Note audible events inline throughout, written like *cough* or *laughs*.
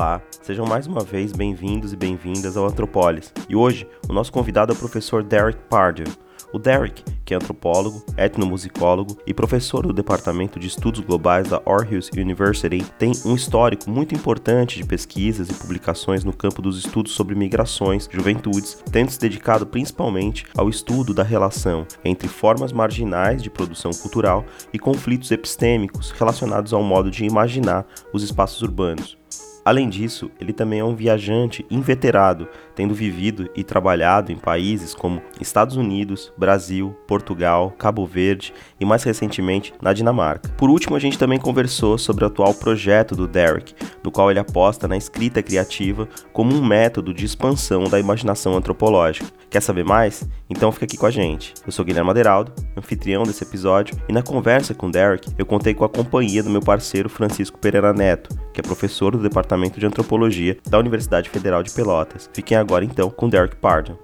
Olá, sejam mais uma vez bem-vindos e bem-vindas ao Antropolis. E hoje, o nosso convidado é o professor Derek Pardew. O Derek, que é antropólogo, etnomusicólogo e professor do Departamento de Estudos Globais da Aarhus University, tem um histórico muito importante de pesquisas e publicações no campo dos estudos sobre migrações, juventudes, tendo se dedicado principalmente ao estudo da relação entre formas marginais de produção cultural e conflitos epistêmicos relacionados ao modo de imaginar os espaços urbanos. Além disso, ele também é um viajante inveterado, tendo vivido e trabalhado em países como Estados Unidos, Brasil, Portugal, Cabo Verde e mais recentemente na Dinamarca. Por último, a gente também conversou sobre o atual projeto do Derek, no qual ele aposta na escrita criativa como um método de expansão da imaginação antropológica. Quer saber mais? Então fica aqui com a gente. Eu sou Guilherme Aderaldo, anfitrião desse episódio, e na conversa com Derek eu contei com a companhia do meu parceiro Francisco Pereira Neto, que é professor do Departamento de Antropologia da Universidade Federal de Pelotas. Fiquem agora então com Derek Pardon.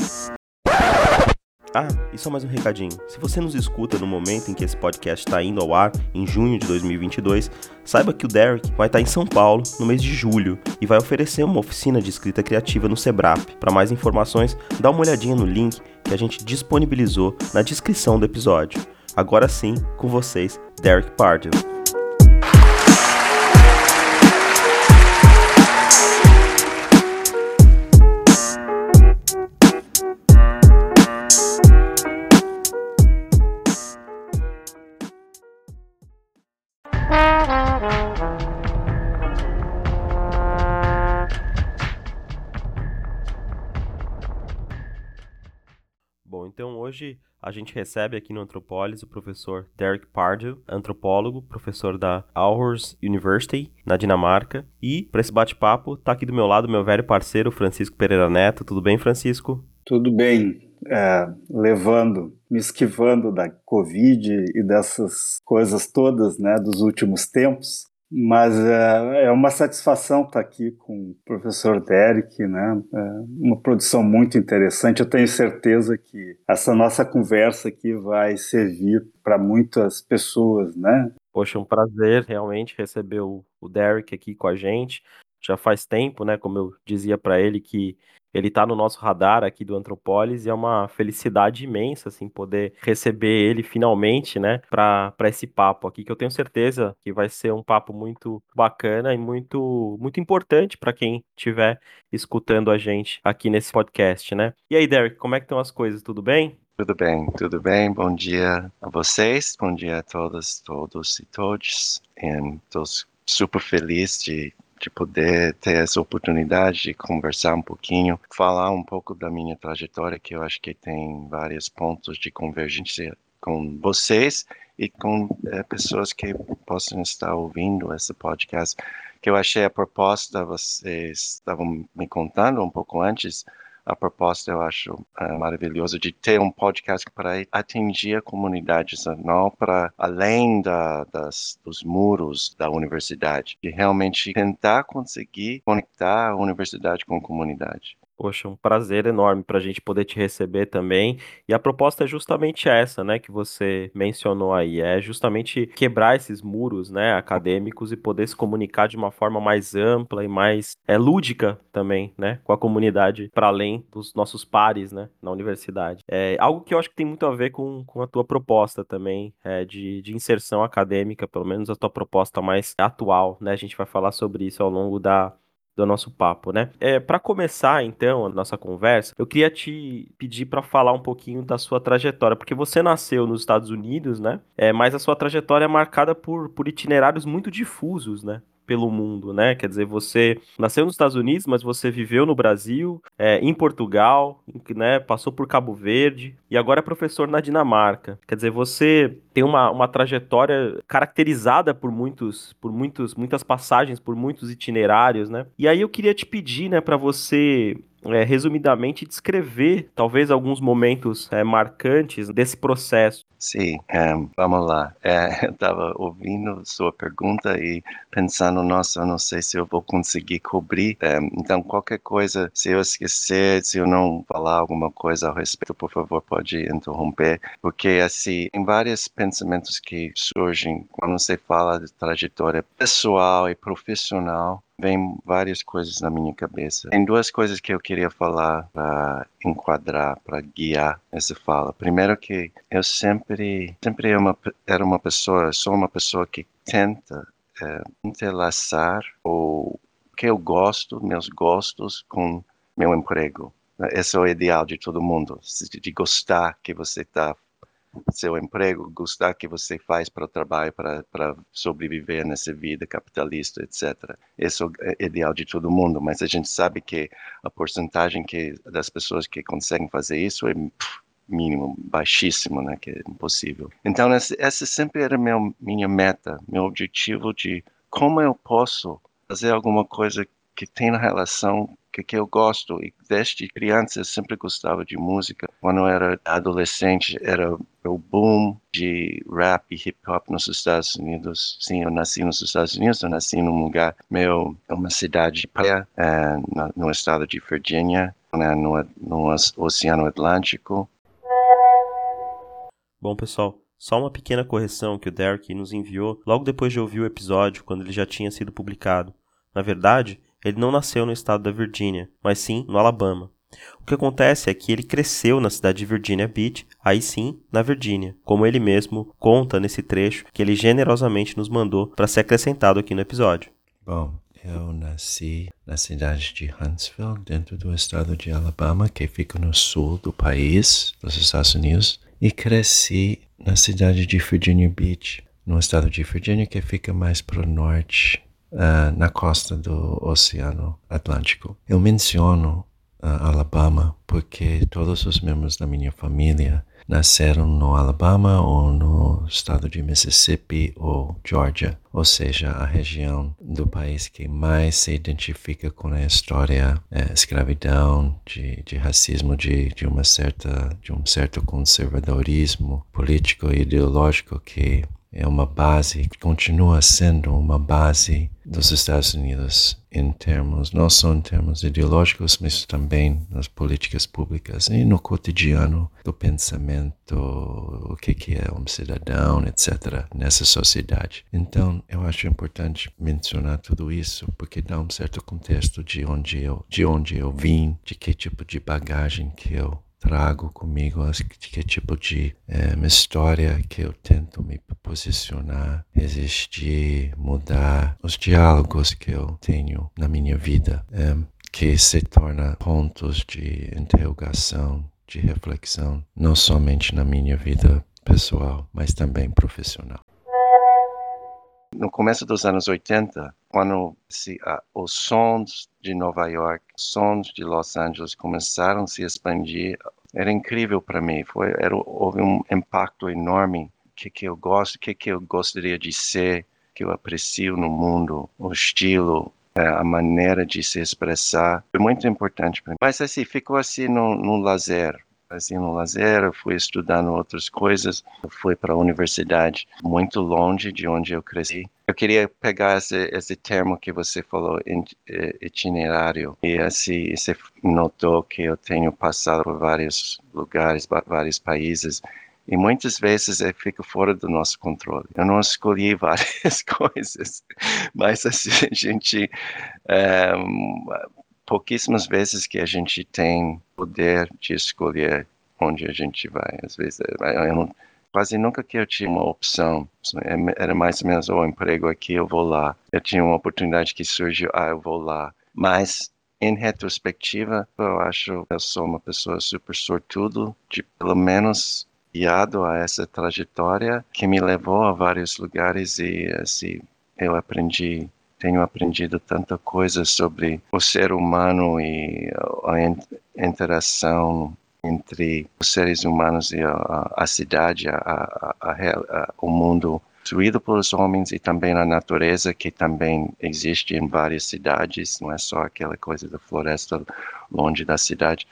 Ah, e só mais um recadinho. Se você nos escuta no momento em que esse podcast está indo ao ar, em junho de 2022, saiba que o Derek vai estar em São Paulo no mês de julho e vai oferecer uma oficina de escrita criativa no Sebrap. Para mais informações, dá uma olhadinha no link que a gente disponibilizou na descrição do episódio. Agora sim, com vocês, Derek Pardue. Hoje a gente recebe aqui no Antropolis o professor Derek Pardew, antropólogo, professor da Aarhus University, na Dinamarca. E para esse bate-papo tá aqui do meu lado meu velho parceiro Francisco Pereira Neto. Tudo bem, Francisco? Tudo bem. É, levando, me esquivando da Covid e dessas coisas todas, né, dos últimos tempos. Mas é, é uma satisfação estar aqui com o professor Derek, né? É uma produção muito interessante. Eu tenho certeza que essa nossa conversa aqui vai servir para muitas pessoas, né? Poxa, um prazer realmente receber o, o Derek aqui com a gente. Já faz tempo, né? Como eu dizia para ele que ele está no nosso radar aqui do Antropolis e é uma felicidade imensa, assim, poder receber ele finalmente, né, para esse papo aqui, que eu tenho certeza que vai ser um papo muito bacana e muito, muito importante para quem estiver escutando a gente aqui nesse podcast, né. E aí, Derek, como é que estão as coisas? Tudo bem? Tudo bem, tudo bem. Bom dia a vocês, bom dia a todas, todos e todos. Estou super feliz de de poder ter essa oportunidade de conversar um pouquinho, falar um pouco da minha trajetória, que eu acho que tem vários pontos de convergência com vocês e com é, pessoas que possam estar ouvindo esse podcast. Que eu achei a proposta, vocês estavam me contando um pouco antes, a proposta eu acho uh, maravilhosa de ter um podcast para atingir a comunidade, não para além da, das, dos muros da universidade, e realmente tentar conseguir conectar a universidade com a comunidade. Poxa, um prazer enorme para a gente poder te receber também. E a proposta é justamente essa, né, que você mencionou aí, é justamente quebrar esses muros, né, acadêmicos e poder se comunicar de uma forma mais ampla e mais é, lúdica também, né, com a comunidade para além dos nossos pares, né, na universidade. É algo que eu acho que tem muito a ver com, com a tua proposta também, é, de, de inserção acadêmica, pelo menos a tua proposta mais atual, né. A gente vai falar sobre isso ao longo da do nosso papo, né? É, para começar, então, a nossa conversa, eu queria te pedir para falar um pouquinho da sua trajetória, porque você nasceu nos Estados Unidos, né? É, mas a sua trajetória é marcada por, por itinerários muito difusos, né? Pelo mundo, né? Quer dizer, você nasceu nos Estados Unidos, mas você viveu no Brasil, é, em Portugal, né? Passou por Cabo Verde e agora é professor na Dinamarca. Quer dizer, você tem uma, uma trajetória caracterizada por muitos, por muitos, muitas passagens, por muitos itinerários, né? E aí eu queria te pedir, né, para você é, resumidamente, descrever talvez alguns momentos é, marcantes desse processo. Sim, é, vamos lá. É, eu estava ouvindo sua pergunta e pensando, nossa, eu não sei se eu vou conseguir cobrir. É, então, qualquer coisa, se eu esquecer, se eu não falar alguma coisa a respeito, por favor, pode interromper, porque assim, tem vários pensamentos que surgem quando você fala de trajetória pessoal e profissional vem várias coisas na minha cabeça. Tem duas coisas que eu queria falar para enquadrar, para guiar essa fala. Primeiro que eu sempre, sempre uma, era uma pessoa, sou uma pessoa que tenta é, entrelaçar o que eu gosto, meus gostos, com meu emprego. Esse é o ideal de todo mundo, de gostar que você está seu emprego, gostar que você faz para o trabalho, para, sobreviver nessa vida capitalista, etc. Esse é o ideal de todo mundo, mas a gente sabe que a porcentagem que, das pessoas que conseguem fazer isso é mínimo, baixíssimo, né, que é impossível. Então, essa, essa sempre era meu, minha meta, meu objetivo de como eu posso fazer alguma coisa que tenha relação que, que eu gosto. E desde criança eu sempre gostava de música. Quando eu era adolescente, era o boom de rap e hip hop nos Estados Unidos. Sim, eu nasci nos Estados Unidos, eu nasci num lugar meio, uma cidade de praia, é, no, no, estado de Virgínia, né, no, no Oceano Atlântico. Bom, pessoal, só uma pequena correção que o Derek nos enviou logo depois de ouvir o episódio, quando ele já tinha sido publicado. Na verdade, ele não nasceu no estado da Virgínia, mas sim no Alabama. O que acontece é que ele cresceu na cidade de Virginia Beach, aí sim, na Virgínia, como ele mesmo conta nesse trecho que ele generosamente nos mandou para ser acrescentado aqui no episódio. Bom, eu nasci na cidade de Huntsville, dentro do estado de Alabama, que fica no sul do país, dos Estados Unidos, e cresci na cidade de Virginia Beach, no estado de Virgínia, que fica mais para o norte uh, na costa do Oceano Atlântico. Eu menciono Alabama porque todos os membros da minha família nasceram no Alabama ou no estado de Mississippi ou Georgia, ou seja, a região do país que mais se identifica com a história é, escravidão, de, de racismo, de, de uma certa de um certo conservadorismo político e ideológico que é uma base, continua sendo uma base dos Estados Unidos em termos, não só em termos ideológicos, mas também nas políticas públicas e no cotidiano do pensamento, o que, que é um cidadão, etc., nessa sociedade. Então, eu acho importante mencionar tudo isso, porque dá um certo contexto de onde eu, de onde eu vim, de que tipo de bagagem que eu trago comigo, que tipo de é, história que eu tento me posicionar, resistir, mudar, os diálogos que eu tenho na minha vida, é, que se torna pontos de interrogação, de reflexão, não somente na minha vida pessoal, mas também profissional. No começo dos anos 80, quando se, uh, os sons de Nova York, sons de Los Angeles começaram a se expandir, era incrível para mim. Foi, era, houve um impacto enorme. O que, que eu gosto, o que, que eu gostaria de ser, que eu aprecio no mundo, o estilo, é, a maneira de se expressar. Foi muito importante para mim. Mas assim, ficou assim no, no lazer assim no lazer, fui estudando outras coisas, fui para a universidade muito longe de onde eu cresci. Eu queria pegar esse, esse termo que você falou, eh, itinerário, e assim, você notou que eu tenho passado por vários lugares, vários países, e muitas vezes eu fico fora do nosso controle. Eu não escolhi *laughs* várias coisas, mas assim, a gente é, pouquíssimas vezes que a gente tem poder de escolher onde a gente vai. Às vezes, eu não, quase nunca que eu tinha uma opção. É, era mais ou menos, o oh, emprego aqui, eu vou lá. Eu tinha uma oportunidade que surgiu, ah, eu vou lá. Mas, em retrospectiva, eu acho que eu sou uma pessoa super sortudo de, pelo menos, guiado a essa trajetória que me levou a vários lugares e, assim, eu aprendi tenho aprendido tanta coisa sobre o ser humano e a interação entre os seres humanos e a, a cidade, a, a, o mundo construído pelos homens e também a natureza que também existe em várias cidades, não é só aquela coisa da floresta longe da cidade.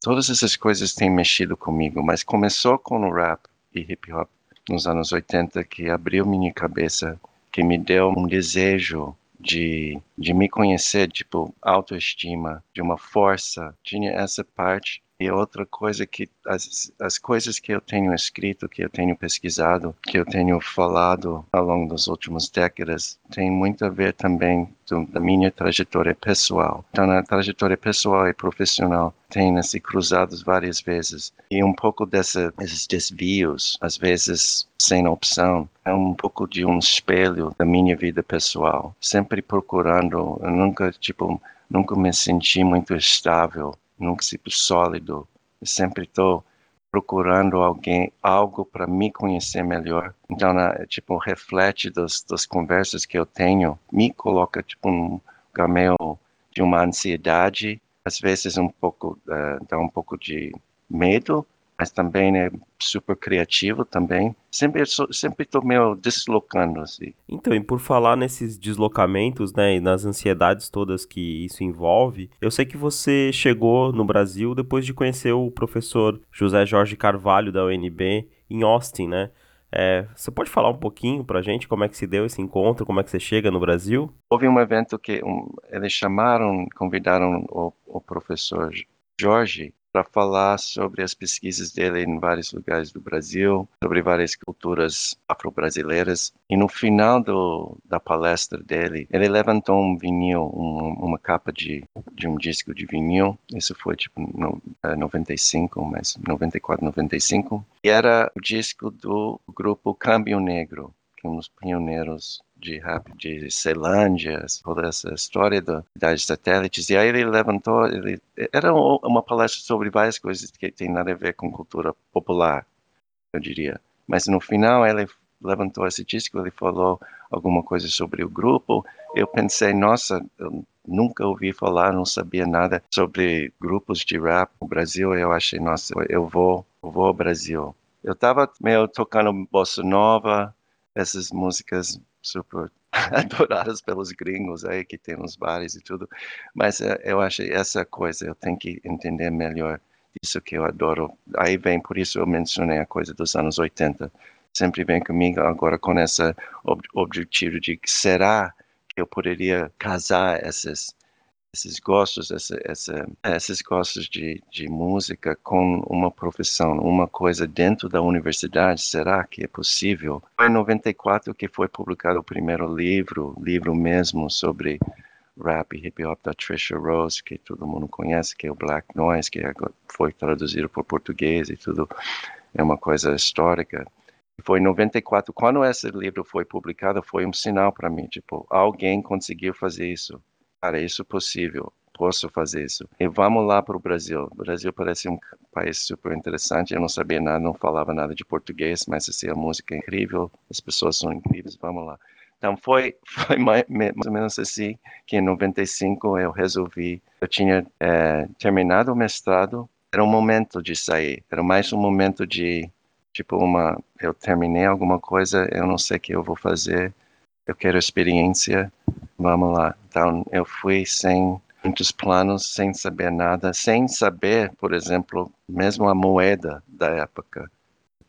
Todas essas coisas têm mexido comigo, mas começou com o rap e hip hop nos anos 80 que abriu minha cabeça, que me deu um desejo de, de me conhecer, tipo, autoestima, de uma força. Tinha essa parte E outra coisa que as, as coisas que eu tenho escrito, que eu tenho pesquisado, que eu tenho falado ao longo das últimas décadas, tem muito a ver também do, da minha trajetória pessoal. Então, na trajetória pessoal e profissional, tem se cruzados várias vezes. E um pouco dessa, desses desvios, às vezes sem opção, é um pouco de um espelho da minha vida pessoal. Sempre procurando, eu nunca, tipo, nunca me senti muito estável nunca sinto sólido. Eu sempre estou procurando alguém, algo para me conhecer melhor. Então, na, tipo, reflete das, das conversas que eu tenho, me coloca, tipo, um caminho de uma ansiedade, às vezes um pouco, uh, dá um pouco de medo, mas também é super criativo também. Sempre sempre estou meio deslocando assim. Então, e por falar nesses deslocamentos, né, e nas ansiedades todas que isso envolve, eu sei que você chegou no Brasil depois de conhecer o professor José Jorge Carvalho da UNB em Austin, né? É, você pode falar um pouquinho para a gente como é que se deu esse encontro, como é que você chega no Brasil? Houve um evento que um, eles chamaram, convidaram o, o professor Jorge para falar sobre as pesquisas dele em vários lugares do Brasil, sobre várias culturas afro-brasileiras. E no final do, da palestra dele, ele levantou um vinil, um, uma capa de, de um disco de vinil. Isso foi tipo no, 95, é, mas 94, 95. E era o disco do grupo Câmbio Negro, que é um dos pioneiros de de Ceilândia, toda essa história da, das satélites. E aí ele levantou, ele, era uma palestra sobre várias coisas que tem nada a ver com cultura popular, eu diria. Mas no final ele levantou esse disco, ele falou alguma coisa sobre o grupo. Eu pensei, nossa, eu nunca ouvi falar, não sabia nada sobre grupos de rap no Brasil. Eu achei, nossa, eu vou, eu vou ao Brasil. Eu estava meio tocando bossa nova, essas músicas super *laughs* adoradas pelos gringos aí que tem nos bares e tudo. Mas uh, eu acho essa coisa eu tenho que entender melhor isso que eu adoro. Aí vem por isso eu mencionei a coisa dos anos 80. Sempre vem comigo agora com esse ob objetivo de será que eu poderia casar essas esses gostos, essa, essa, esses gostos de, de música com uma profissão, uma coisa dentro da universidade, será que é possível? Foi em 94 que foi publicado o primeiro livro, livro mesmo sobre rap e hip hop da Trisha Rose, que todo mundo conhece, que é o Black Noise, que foi traduzido por português e tudo, é uma coisa histórica. Foi em 94, quando esse livro foi publicado, foi um sinal para mim, tipo, alguém conseguiu fazer isso cara, isso é possível, posso fazer isso. E vamos lá para o Brasil. O Brasil parece um país super interessante. Eu não sabia nada, não falava nada de português, mas assim, a música é incrível, as pessoas são incríveis, vamos lá. Então foi, *laughs* foi mais, mais ou menos assim que em 95 eu resolvi, eu tinha é, terminado o mestrado, era um momento de sair, era mais um momento de, tipo uma, eu terminei alguma coisa, eu não sei o que eu vou fazer, eu quero experiência, vamos lá. Então, eu fui sem muitos planos, sem saber nada, sem saber, por exemplo, mesmo a moeda da época,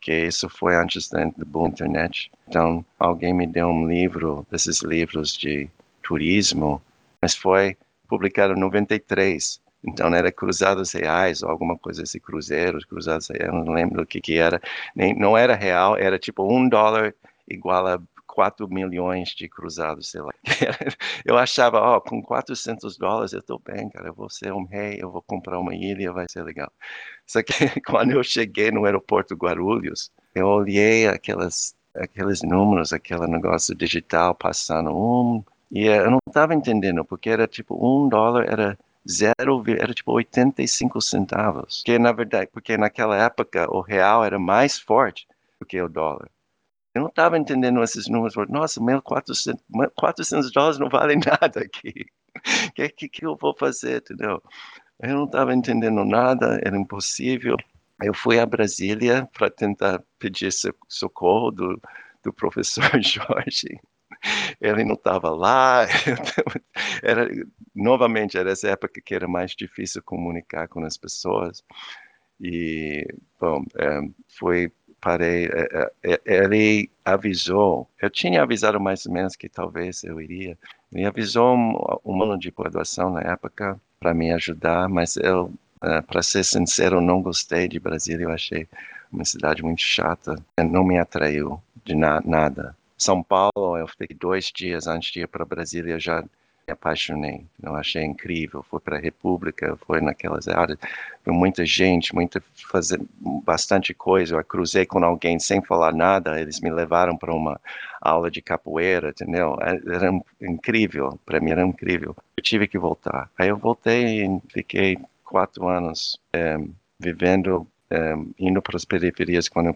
que isso foi antes da, boa internet. Então, alguém me deu um livro, desses livros de turismo, mas foi publicado em 93. Então era cruzados reais ou alguma coisa assim, cruzeiros, cruzados reais, não lembro o que que era. Nem, não era real, era tipo um dólar igual a 4 milhões de cruzados, sei lá. *laughs* eu achava, ó, oh, com 400 dólares eu tô bem, cara, eu vou ser um rei, eu vou comprar uma ilha, vai ser legal. Só que *laughs* quando eu cheguei no aeroporto Guarulhos, eu olhei aquelas, aqueles números, aquele negócio digital passando um, e eu não estava entendendo, porque era tipo um dólar, era zero, era tipo 85 centavos. Que na verdade, porque naquela época o real era mais forte do que o dólar. Eu não estava entendendo esses números. Nossa, 1.400, 400 dólares não vale *laughs* nada aqui. O que, que, que eu vou fazer, entendeu? Eu não estava entendendo nada, era impossível. Eu fui a Brasília para tentar pedir socorro do, do professor *laughs* Jorge. Ele não estava lá. *laughs* Era, novamente, era essa época que era mais difícil comunicar com as pessoas. E, bom, é, foi parei, é, é, é, ele avisou, eu tinha avisado mais ou menos que talvez eu iria, ele avisou um, aluno de graduação na época para me ajudar, mas eu Para ser sincero, não gostei de Brasília. Eu achei uma cidade muito chata. Não me atraiu de na nada. São Paulo, eu fiquei dois dias antes de ir para Brasília. Eu já apaixonei. Eu achei incrível. Fui para a República, foi naquelas áreas, muita gente, muita fazer bastante coisa. Eu cruzei com alguém sem falar nada. Eles me levaram para uma aula de capoeira, entendeu? É, era incrível. Para mim era incrível. Eu tive que voltar. Aí eu voltei e fiquei quatro anos é, vivendo, é, indo para as periferias quando eu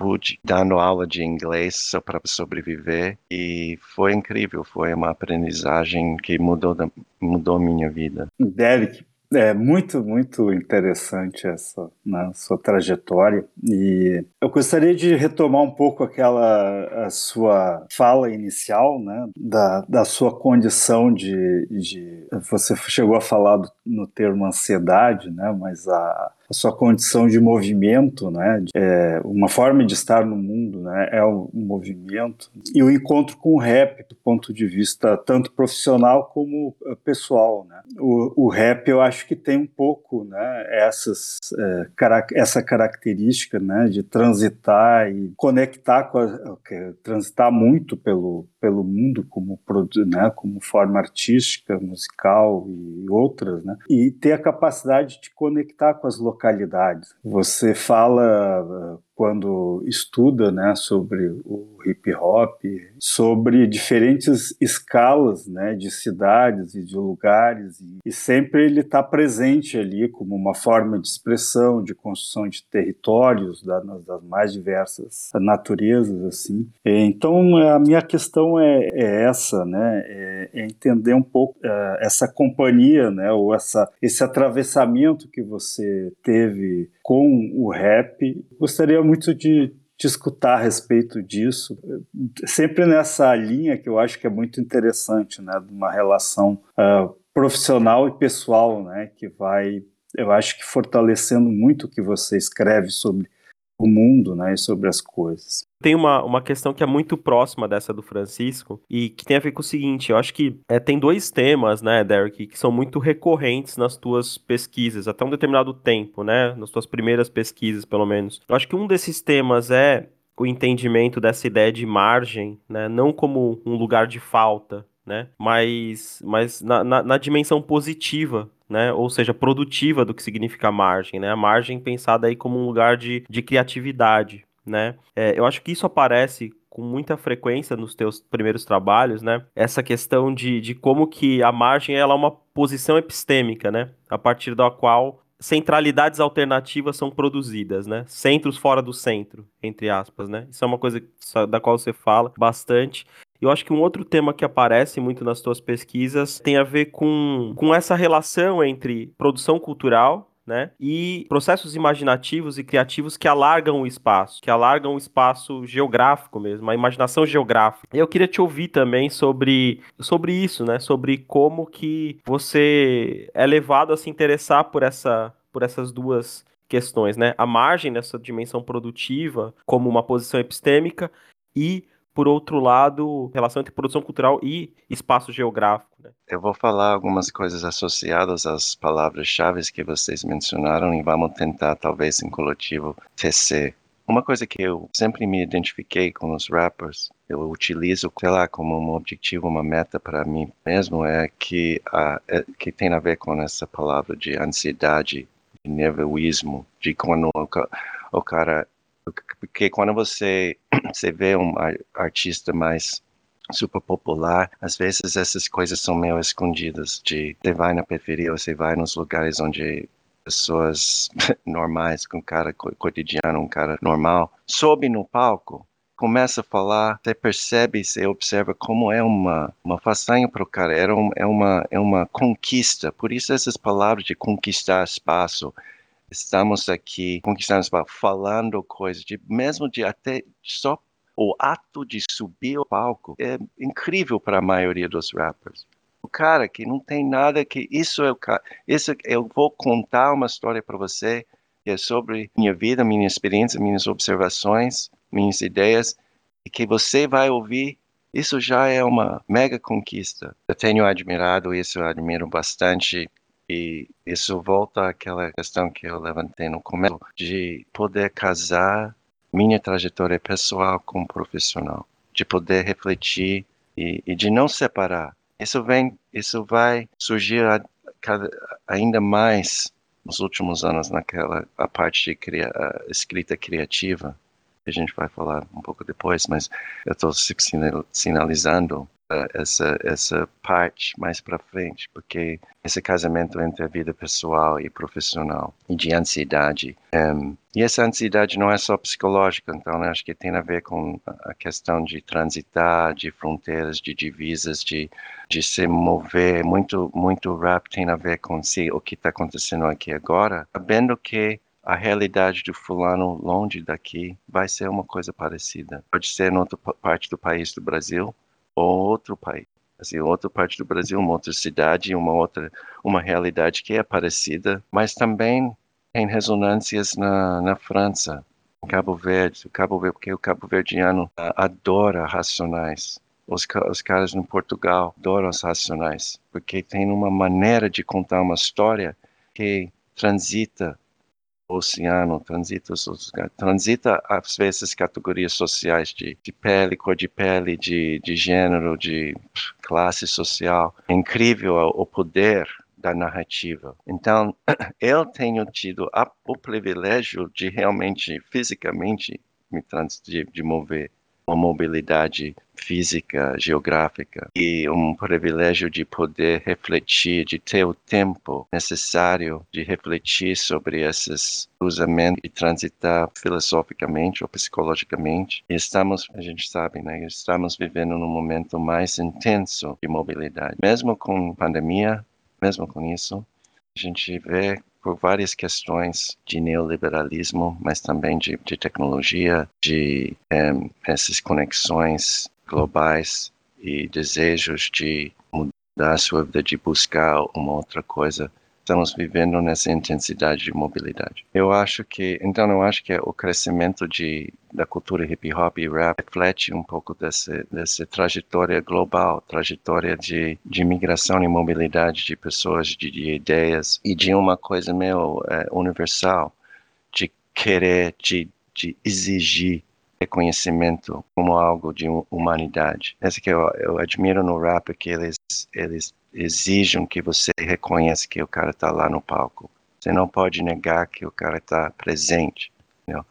pude, dando aula de inglês só para sobreviver e foi incrível, foi uma aprendizagem que mudou mudou minha vida. Derek, é muito, muito interessante essa né, sua trajetória e eu gostaria de retomar um pouco aquela a sua fala inicial, né, da, da sua condição de, de você chegou a falar do, no termo ansiedade, né, mas a, a sua condição de movimento, né? É, uma forma de estar no mundo, né? É o um movimento. E o encontro com o rap, do ponto de vista tanto profissional como eh, pessoal, né? O, o rap, eu acho que tem um pouco, né? Essas, é, essa característica, né? De transitar e conectar com a, transitar muito pelo pelo mundo como né, como forma artística, musical e outras, né? E ter a capacidade de conectar com as localidades. Você fala quando estuda né, sobre o hip hop, sobre diferentes escalas né, de cidades e de lugares, e, sempre ele está presente ali como uma forma de expressão, de construção de territórios da, das mais diversas naturezas. assim. Então, a minha questão é, é essa, né, é, é, entender um pouco é, essa companhia, né, ou essa, esse atravessamento que você teve com o rap. Gostaria muito de te escutar a respeito disso, sempre nessa linha que eu acho que é muito interessante, né, de uma relação uh, profissional e pessoal, né, que vai, eu acho que fortalecendo muito o que você escreve sobre o mundo, né, e sobre as coisas. Tem uma, uma questão que é muito próxima dessa do Francisco e que tem a ver com o seguinte, eu acho que é, tem dois temas, né, Derek, que são muito recorrentes nas tuas pesquisas, até um determinado tempo, né, nas tuas primeiras pesquisas, pelo menos. Eu acho que um desses temas é o entendimento dessa ideia de margem, né, não como um lugar de falta, né, mas, mas na, na, na dimensão positiva né? Ou seja, produtiva do que significa margem, né? A margem pensada aí como um lugar de, de criatividade, né? É, eu acho que isso aparece com muita frequência nos teus primeiros trabalhos, né? Essa questão de, de como que a margem ela é uma posição epistêmica, né? A partir da qual centralidades alternativas são produzidas, né? Centros fora do centro, entre aspas, né? Isso é uma coisa da qual você fala bastante. Eu acho que um outro tema que aparece muito nas tuas pesquisas tem a ver com, com essa relação entre produção cultural, né? E processos imaginativos e criativos que alargam o espaço, que alargam o espaço geográfico mesmo, a imaginação geográfica. Eu queria te ouvir também sobre, sobre isso, né? Sobre como que você é levado a se interessar por essa por essas duas questões, né? A margem nessa dimensão produtiva como uma posição epistêmica e por outro lado, relação entre produção cultural e espaço geográfico. Né? Eu vou falar algumas coisas associadas às palavras-chave que vocês mencionaram e vamos tentar, talvez, em coletivo, tecer. Uma coisa que eu sempre me identifiquei com os rappers, eu utilizo, sei lá, como um objetivo, uma meta para mim mesmo, é que, é, que tem a ver com essa palavra de ansiedade, de nervosismo, de quando o, o cara porque quando você, *clears throat* você vê um artista mais super popular, às vezes essas coisas são meio escondidas. De você vai na periferia, você vai nos lugares onde pessoas *laughs* normais, com um cara cotidiano, um cara normal, sobe no palco, começa a falar, você percebe, você observa como é uma, uma façanha para o cara, é, um, é, uma, é uma conquista. Por isso essas palavras de conquistar espaço, estamos aqui conquistando, falando coisas, de, mesmo de até só o ato de subir ao palco é incrível para a maioria dos rappers. O cara que não tem nada que isso é o cara, isso eu vou contar uma história para você que é sobre minha vida, minha experiência, minhas observações, minhas ideias e que você vai ouvir isso já é uma mega conquista. Eu tenho admirado isso, eu admiro bastante E isso volta àquela questão que eu levantei no começo, de poder casar minha trajetória pessoal com profissional, de poder refletir e, e de não separar. Isso vem, isso vai surgir a, ainda mais nos últimos anos naquela a parte de cria, a escrita criativa que a gente vai falar um pouco depois, mas eu estou sinalizando essa essa parte mais para frente, porque esse casamento entre a vida pessoal e profissional e de ansiedade um, e essa ansiedade não é só psicológica, então né, acho que tem a ver com a questão de transitar, de fronteiras, de divisas, de de se mover muito muito rápido tem a ver com o que está acontecendo aqui agora, sabendo que a realidade do fulano longe daqui vai ser uma coisa parecida. Pode ser em outra parte do país do Brasil, outro país, assim, outra parte do Brasil, uma outra cidade, uma outra, uma realidade que é parecida, mas também tem ressonâncias na, na França, em Cabo Verde, o Cabo Verde, porque o Cabo Verdeano adora racionais. Os, os caras no Portugal adoram os racionais, porque tem uma maneira de contar uma história que transita oceano, transita, transita às vezes categorias sociais de, de pele, cor de pele, de, de gênero, de classe social. É incrível o poder da narrativa. Então, *clears throat* eu tenho tido a, o privilégio de realmente, fisicamente, me trans, de, de mover uma mobilidade física, geográfica e um privilégio de poder refletir, de ter o tempo necessário de refletir sobre esses cruzamentos e transitar filosoficamente ou psicologicamente. E estamos, a gente sabe, né, estamos vivendo num momento mais intenso de mobilidade. Mesmo com pandemia, mesmo com isso, a gente vê por várias questões de neoliberalismo, mas também de, de tecnologia, de um, essas conexões globais e desejos de mudar sua vida, de buscar uma outra coisa estamos vivendo nessa intensidade de mobilidade. Eu acho que, então eu acho que o crescimento de, da cultura hip hop e rap reflete um pouco dessa, dessa trajetória global, trajetória de, de migração e mobilidade de pessoas, de, de ideias e de uma coisa meio é, universal, de querer, de, de exigir reconhecimento como algo de humanidade. Essa que eu, eu admiro no rap, que eles, eles exijam que você reconheça que o cara está lá no palco. Você não pode negar que o cara está presente. Entendeu?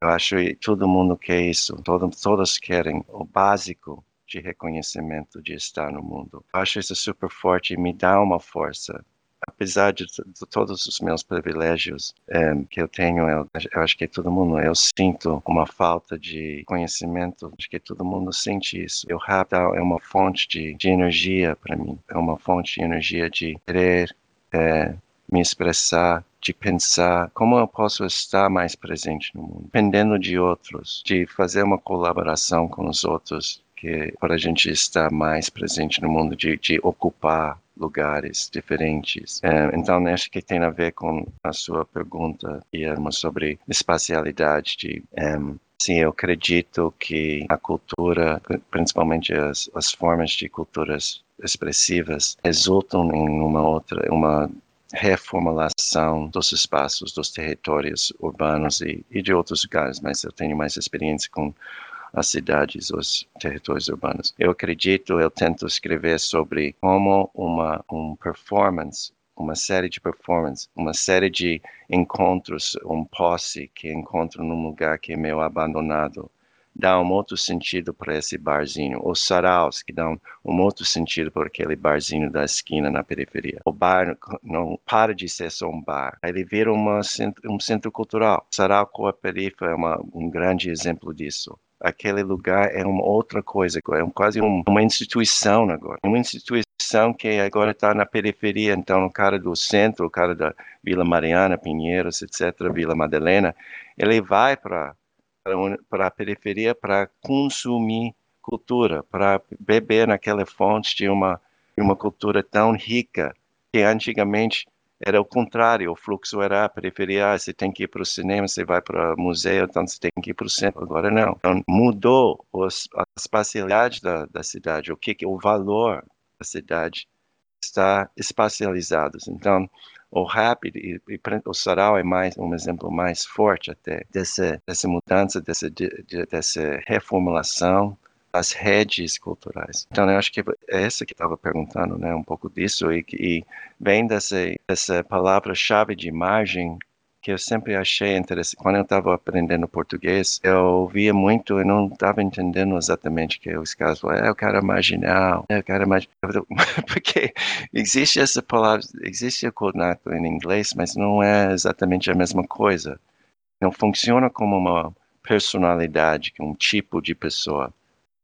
Eu acho que todo mundo quer isso. Todo, todos querem o básico de reconhecimento de estar no mundo. Eu acho isso super forte e me dá uma força apesar de, de, todos os meus privilégios é, que eu tenho, eu, eu, acho que todo mundo, eu sinto uma falta de conhecimento, acho que todo mundo sente isso. O rap é uma fonte de, de energia para mim, é uma fonte de energia de querer é, me expressar, de pensar como eu posso estar mais presente no mundo, dependendo de outros, de fazer uma colaboração com os outros, que para a gente estar mais presente no mundo, de, de ocupar lugares diferentes. É, então, acho que tem a ver com a sua pergunta, Irma, sobre espacialidade. De, é, sim, eu acredito que a cultura, principalmente as, as formas de culturas expressivas, resultam em uma outra, uma reformulação dos espaços, dos territórios urbanos e, e de outros lugares, mas eu tenho mais experiência com as cidades, os territórios urbanos. Eu acredito, eu tento escrever sobre como uma um performance uma série de performances, uma série de encontros, um posse que encontro num lugar que é meio abandonado, dá um outro sentido para esse barzinho. Os saraus, que dão um outro sentido para aquele barzinho da esquina na periferia. O bar não para de ser só um bar. Ele vira uma, um centro cultural. Sarau Cooperifa é uma, um grande exemplo disso aquele lugar é uma outra coisa, é um, quase um, uma instituição agora, uma instituição que agora está na periferia, então o cara do centro, o cara da Vila Mariana, Pinheiros, etc., Vila Madalena, ele vai para para a periferia para consumir cultura, para beber naquela fonte de uma, uma cultura tão rica que antigamente era o contrário, o fluxo era a periferia, ah, você tem que ir para o cinema, você vai para o museu, então você tem que ir para o centro. Agora não. Então, mudou os, a espacialidade da, da cidade, o que, o valor da cidade está espacializados. Então, o rap e, e, o sarau é mais um exemplo mais forte até dessa, dessa mudança, dessa, de, dessa reformulação das redes culturais. Então, eu acho que é essa que estava perguntando, né, um pouco disso, e, e vem dessa, dessa palavra-chave de imagem que eu sempre achei interessante. Quando eu estava aprendendo português, eu via muito e não estava entendendo exatamente que os caras falavam, é, eu quero marginal, é, eu quero marginal. *laughs* Porque existe essa palavra, existe o cognato em inglês, mas não é exatamente a mesma coisa. Não funciona como uma personalidade, um tipo de pessoa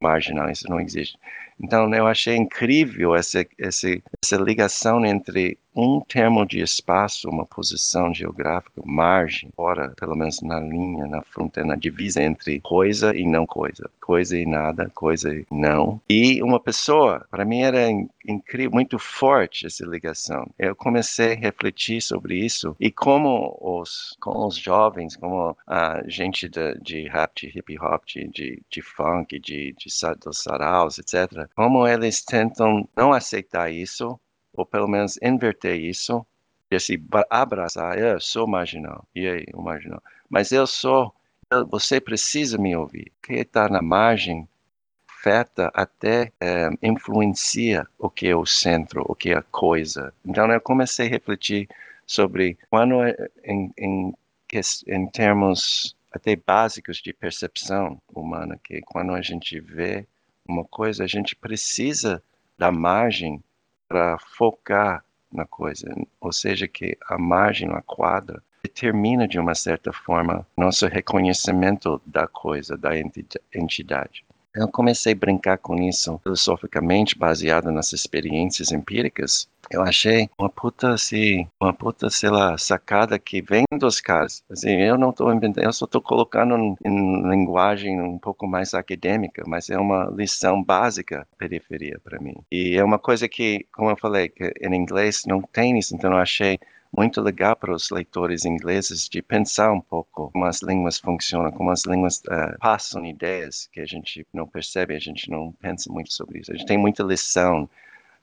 marginal, isso não existe. Então, eu achei incrível essa, essa, essa ligação entre um termo de espaço, uma posição geográfica, margem, fora, pelo menos na linha, na fronteira, na divisa entre coisa e não coisa, coisa e nada, coisa e não. E uma pessoa, para mim era incrível, muito forte essa ligação. Eu comecei a refletir sobre isso e como os, com os jovens, como a gente de, de rap, de hip hop, de, de, de funk, de, de, dos saraus, etc., como eles tentam não aceitar isso ou pelo menos inverter isso, e assim, abraçar, eu sou marginal, e aí, o marginal. Mas eu sou, você precisa me ouvir. Quem está na margem afeta até é, influencia o que é o centro, o que é a coisa. Então eu comecei a refletir sobre quando é, em, em, em termos até básicos de percepção humana, que quando a gente vê uma coisa, a gente precisa da margem para focar na coisa, ou seja, que a margem, a quadra, determina de uma certa forma nosso reconhecimento da coisa, da entidade. Eu comecei a brincar com isso filosoficamente, baseado nas experiências empíricas. Eu achei uma puta, assim, uma puta, sei lá, sacada que vem dos caras. Assim, eu não estou inventando, eu só estou colocando em, em linguagem um pouco mais acadêmica, mas é uma lição básica periferia para mim. E é uma coisa que, como eu falei, que em inglês não tem isso, então eu achei muito legal para os leitores ingleses de pensar um pouco como as línguas funcionam, como as línguas uh, passam ideias que a gente não percebe, a gente não pensa muito sobre isso. A gente tem muita lição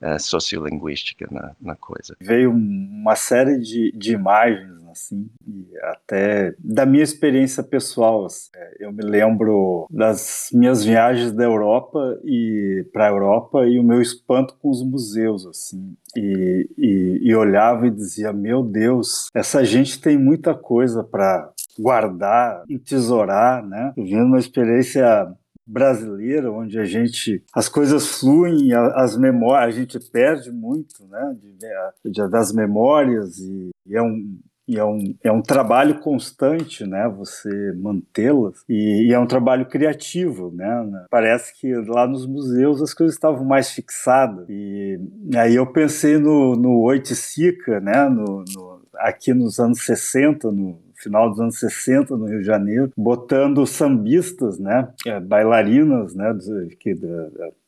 uh, sociolinguística na, na coisa. Veio uma série de, de imagens assim, e até da minha experiência pessoal. Assim, é, eu me lembro das minhas viagens da Europa e para a Europa e o meu espanto com os museus, assim, e, e, e olhava e dizia: Meu Deus, essa gente tem muita coisa para guardar, entesourar, né? Vivendo uma experiência brasileira, onde a gente as coisas fluem, as memórias a gente perde muito, né, de, de, das memórias e, e é um e é um, é um trabalho constante, né? Você mantê-las e, e, é um trabalho criativo, né? Parece que lá nos museus as coisas estavam mais fixadas e aí eu pensei no, no Oiticica, né? No, no, aqui nos anos 60, no final dos anos 60 no Rio de Janeiro, botando sambistas, né? É, bailarinas, né? Que,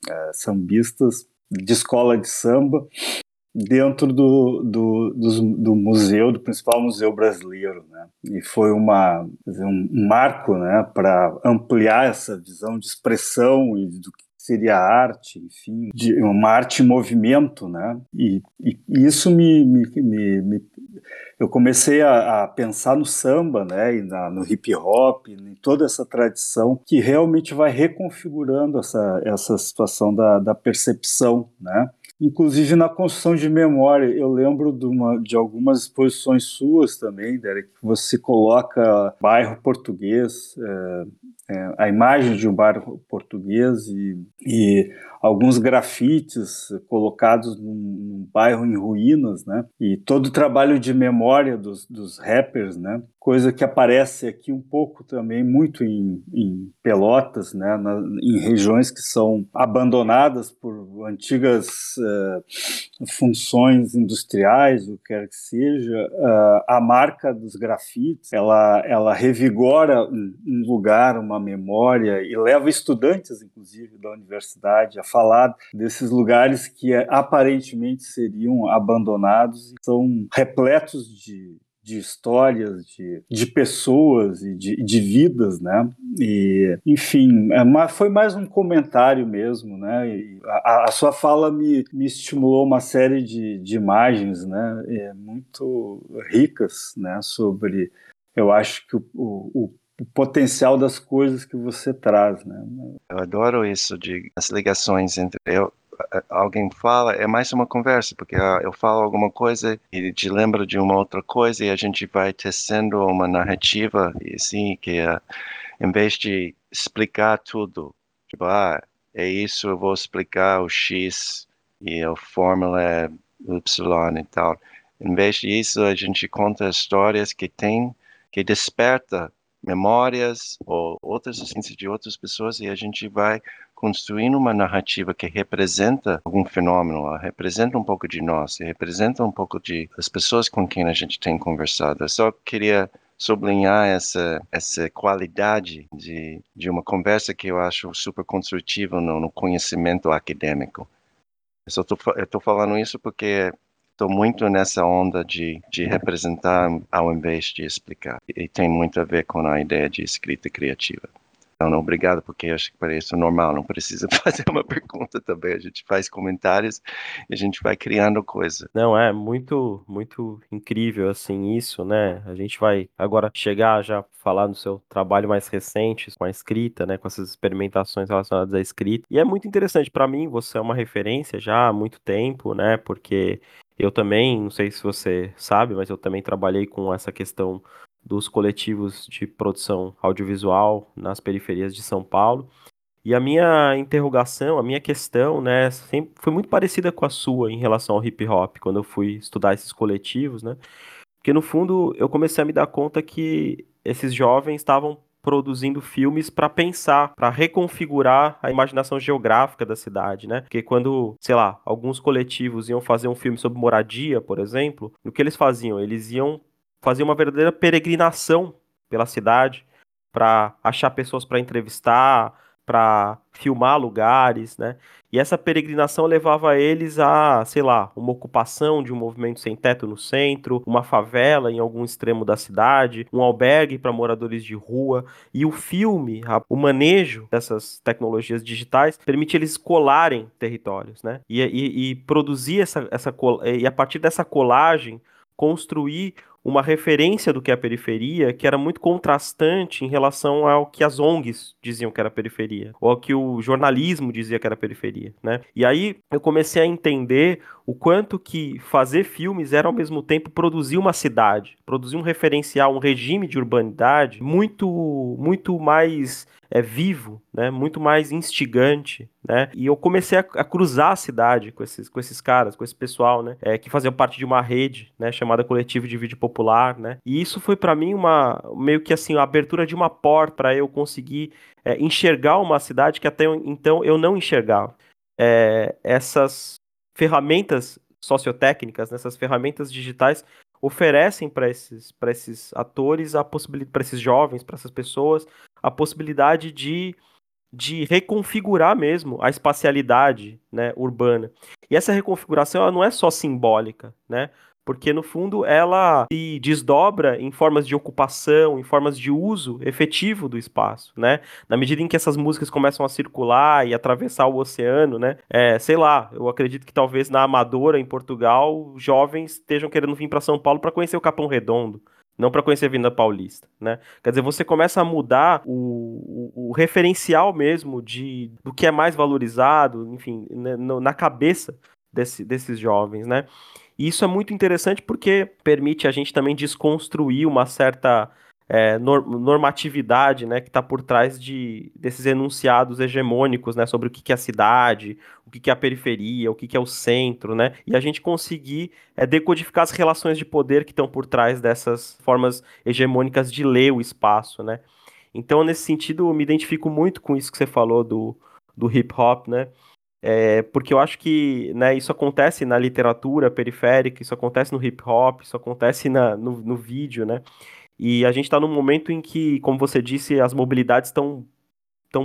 é, sambistas de escola de samba dentro do, do, do, do, museu, do principal museu brasileiro, né? E foi uma, um marco, né, para ampliar essa visão de expressão e do que seria arte, enfim, de uma arte em movimento, né? E, e isso me, me, me, me eu comecei a, a, pensar no samba, né, e na, no hip hop, em toda essa tradição que realmente vai reconfigurando essa, essa situação da, da percepção, né? Inclusive na construção de memória, eu lembro de, uma, de algumas exposições suas também, Derek, que você coloca bairro português, é, é, a imagem de um bairro português e, e alguns grafites colocados num, num, bairro em ruínas, né? E todo o trabalho de memória dos, dos rappers, né? Coisa que aparece aqui um pouco também, muito em, em Pelotas, né? Na, em regiões que são abandonadas por antigas funções industriais, o que quer que seja. Uh, a marca dos grafites, ela, ela revigora um, um lugar, uma memória e leva estudantes, inclusive, da universidade a falar desses lugares que aparentemente seriam abandonados e são repletos de, de histórias, de, de pessoas e de, de vidas, né? E, enfim, é foi mais um comentário mesmo, né? E a, a, sua fala me, me estimulou uma série de, de imagens, né? É, muito ricas, né? Sobre, eu acho que o, o, o potencial das coisas que você traz, né? Eu adoro isso de as ligações entre eu alguém fala, é mais uma conversa, porque ah, eu falo alguma coisa e te lembra de uma outra coisa e a gente vai tecendo uma narrativa, e assim, que uh, em vez de explicar tudo, tipo, ah, é isso, eu vou explicar o X e a fórmula é Y e tal. Em vez disso, a gente conta histórias que tem, que desperta memórias ou outras essências de outras pessoas e a gente vai construindo uma narrativa que representa algum fenômeno, representa um pouco de nós, representa um pouco de das pessoas com quem a gente tem conversado. Eu só queria sublinhar essa essa qualidade de, de uma conversa que eu acho super construtiva no, no conhecimento acadêmico. Eu estou falando isso porque estou muito nessa onda de, de representar ao invés de explicar. E tem muito a ver com a ideia de escrita criativa. Não, obrigado, porque acho que parece normal, não precisa *laughs* fazer uma pergunta também. A gente faz comentários e a gente vai criando coisa. Não, é muito, muito incrível, assim, isso, né? A gente vai agora chegar já falar no seu trabalho mais recente com a escrita, né? Com essas experimentações relacionadas à escrita. E é muito interessante, para mim, você é uma referência já há muito tempo, né? Porque eu também, não sei se você sabe, mas eu também trabalhei com essa questão dos coletivos de produção audiovisual nas periferias de São Paulo. E a minha interrogação, a minha questão, né, sempre foi muito parecida com a sua em relação ao hip hop, quando eu fui estudar esses coletivos, né? Porque no fundo eu comecei a me dar conta que esses jovens estavam produzindo filmes para pensar, para reconfigurar a imaginação geográfica da cidade, né? Porque quando, sei lá, alguns coletivos iam fazer um filme sobre moradia, por exemplo, o que eles faziam? Eles iam fazer uma verdadeira peregrinação pela cidade para achar pessoas para entrevistar, para filmar lugares, né? E essa peregrinação levava eles a, sei lá, uma ocupação de um movimento sem teto no centro, uma favela em algum extremo da cidade, um albergue para moradores de rua. E o filme, a, o manejo dessas tecnologias digitais, permite eles colarem territórios, né? E, e, e produzir essa, essa e a partir dessa colagem construir uma referência do que é a periferia que era muito contrastante em relação ao que as ONGs diziam que era periferia, ou ao que o jornalismo dizia que era periferia, né? E aí eu comecei a entender o quanto que fazer filmes era ao mesmo tempo produzir uma cidade, produzir um referencial, um regime de urbanidade muito muito mais é vivo, né? Muito mais instigante, né? E eu comecei a, a, cruzar a cidade com esses, com esses caras, com esse pessoal, né? É, que fazia parte de uma rede, né? Chamada Coletivo de Vídeo Popular, né? E isso foi para mim uma meio que assim a abertura de uma porta para eu conseguir é, enxergar uma cidade que até então eu não enxergava. É, essas ferramentas sociotécnicas, nessas ferramentas digitais oferecem para esses, esses atores a possibilidade, para esses jovens, para essas pessoas, a possibilidade de, de reconfigurar mesmo a espacialidade né, urbana. E essa reconfiguração ela não é só simbólica, né? Porque no fundo ela se desdobra em formas de ocupação, em formas de uso efetivo do espaço, né? Na medida em que essas músicas começam a circular e atravessar o oceano, né? É, sei lá, eu acredito que talvez na Amadora, em Portugal, jovens estejam querendo vir para São Paulo para conhecer o Capão Redondo, não para conhecer a Avenida Paulista, né? Quer dizer, você começa a mudar o, o, o referencial mesmo de do que é mais valorizado, enfim, né, na cabeça desse, desses jovens, né? E isso é muito interessante porque permite a gente também desconstruir uma certa é, normatividade né, que está por trás de, desses enunciados hegemônicos né, sobre o que, é a cidade, o que, que é a periferia, o que, que é o centro, né, e a gente conseguir é, decodificar as relações de poder que estão por trás dessas formas hegemônicas de ler o espaço. Né. Então, nesse sentido, eu me identifico muito com isso que você falou do, do hip hop, né? É, porque eu acho que né, isso acontece na literatura periférica, isso acontece no hip hop, isso acontece na, no, no vídeo, né? E a gente está num momento em que, como você disse, as mobilidades estão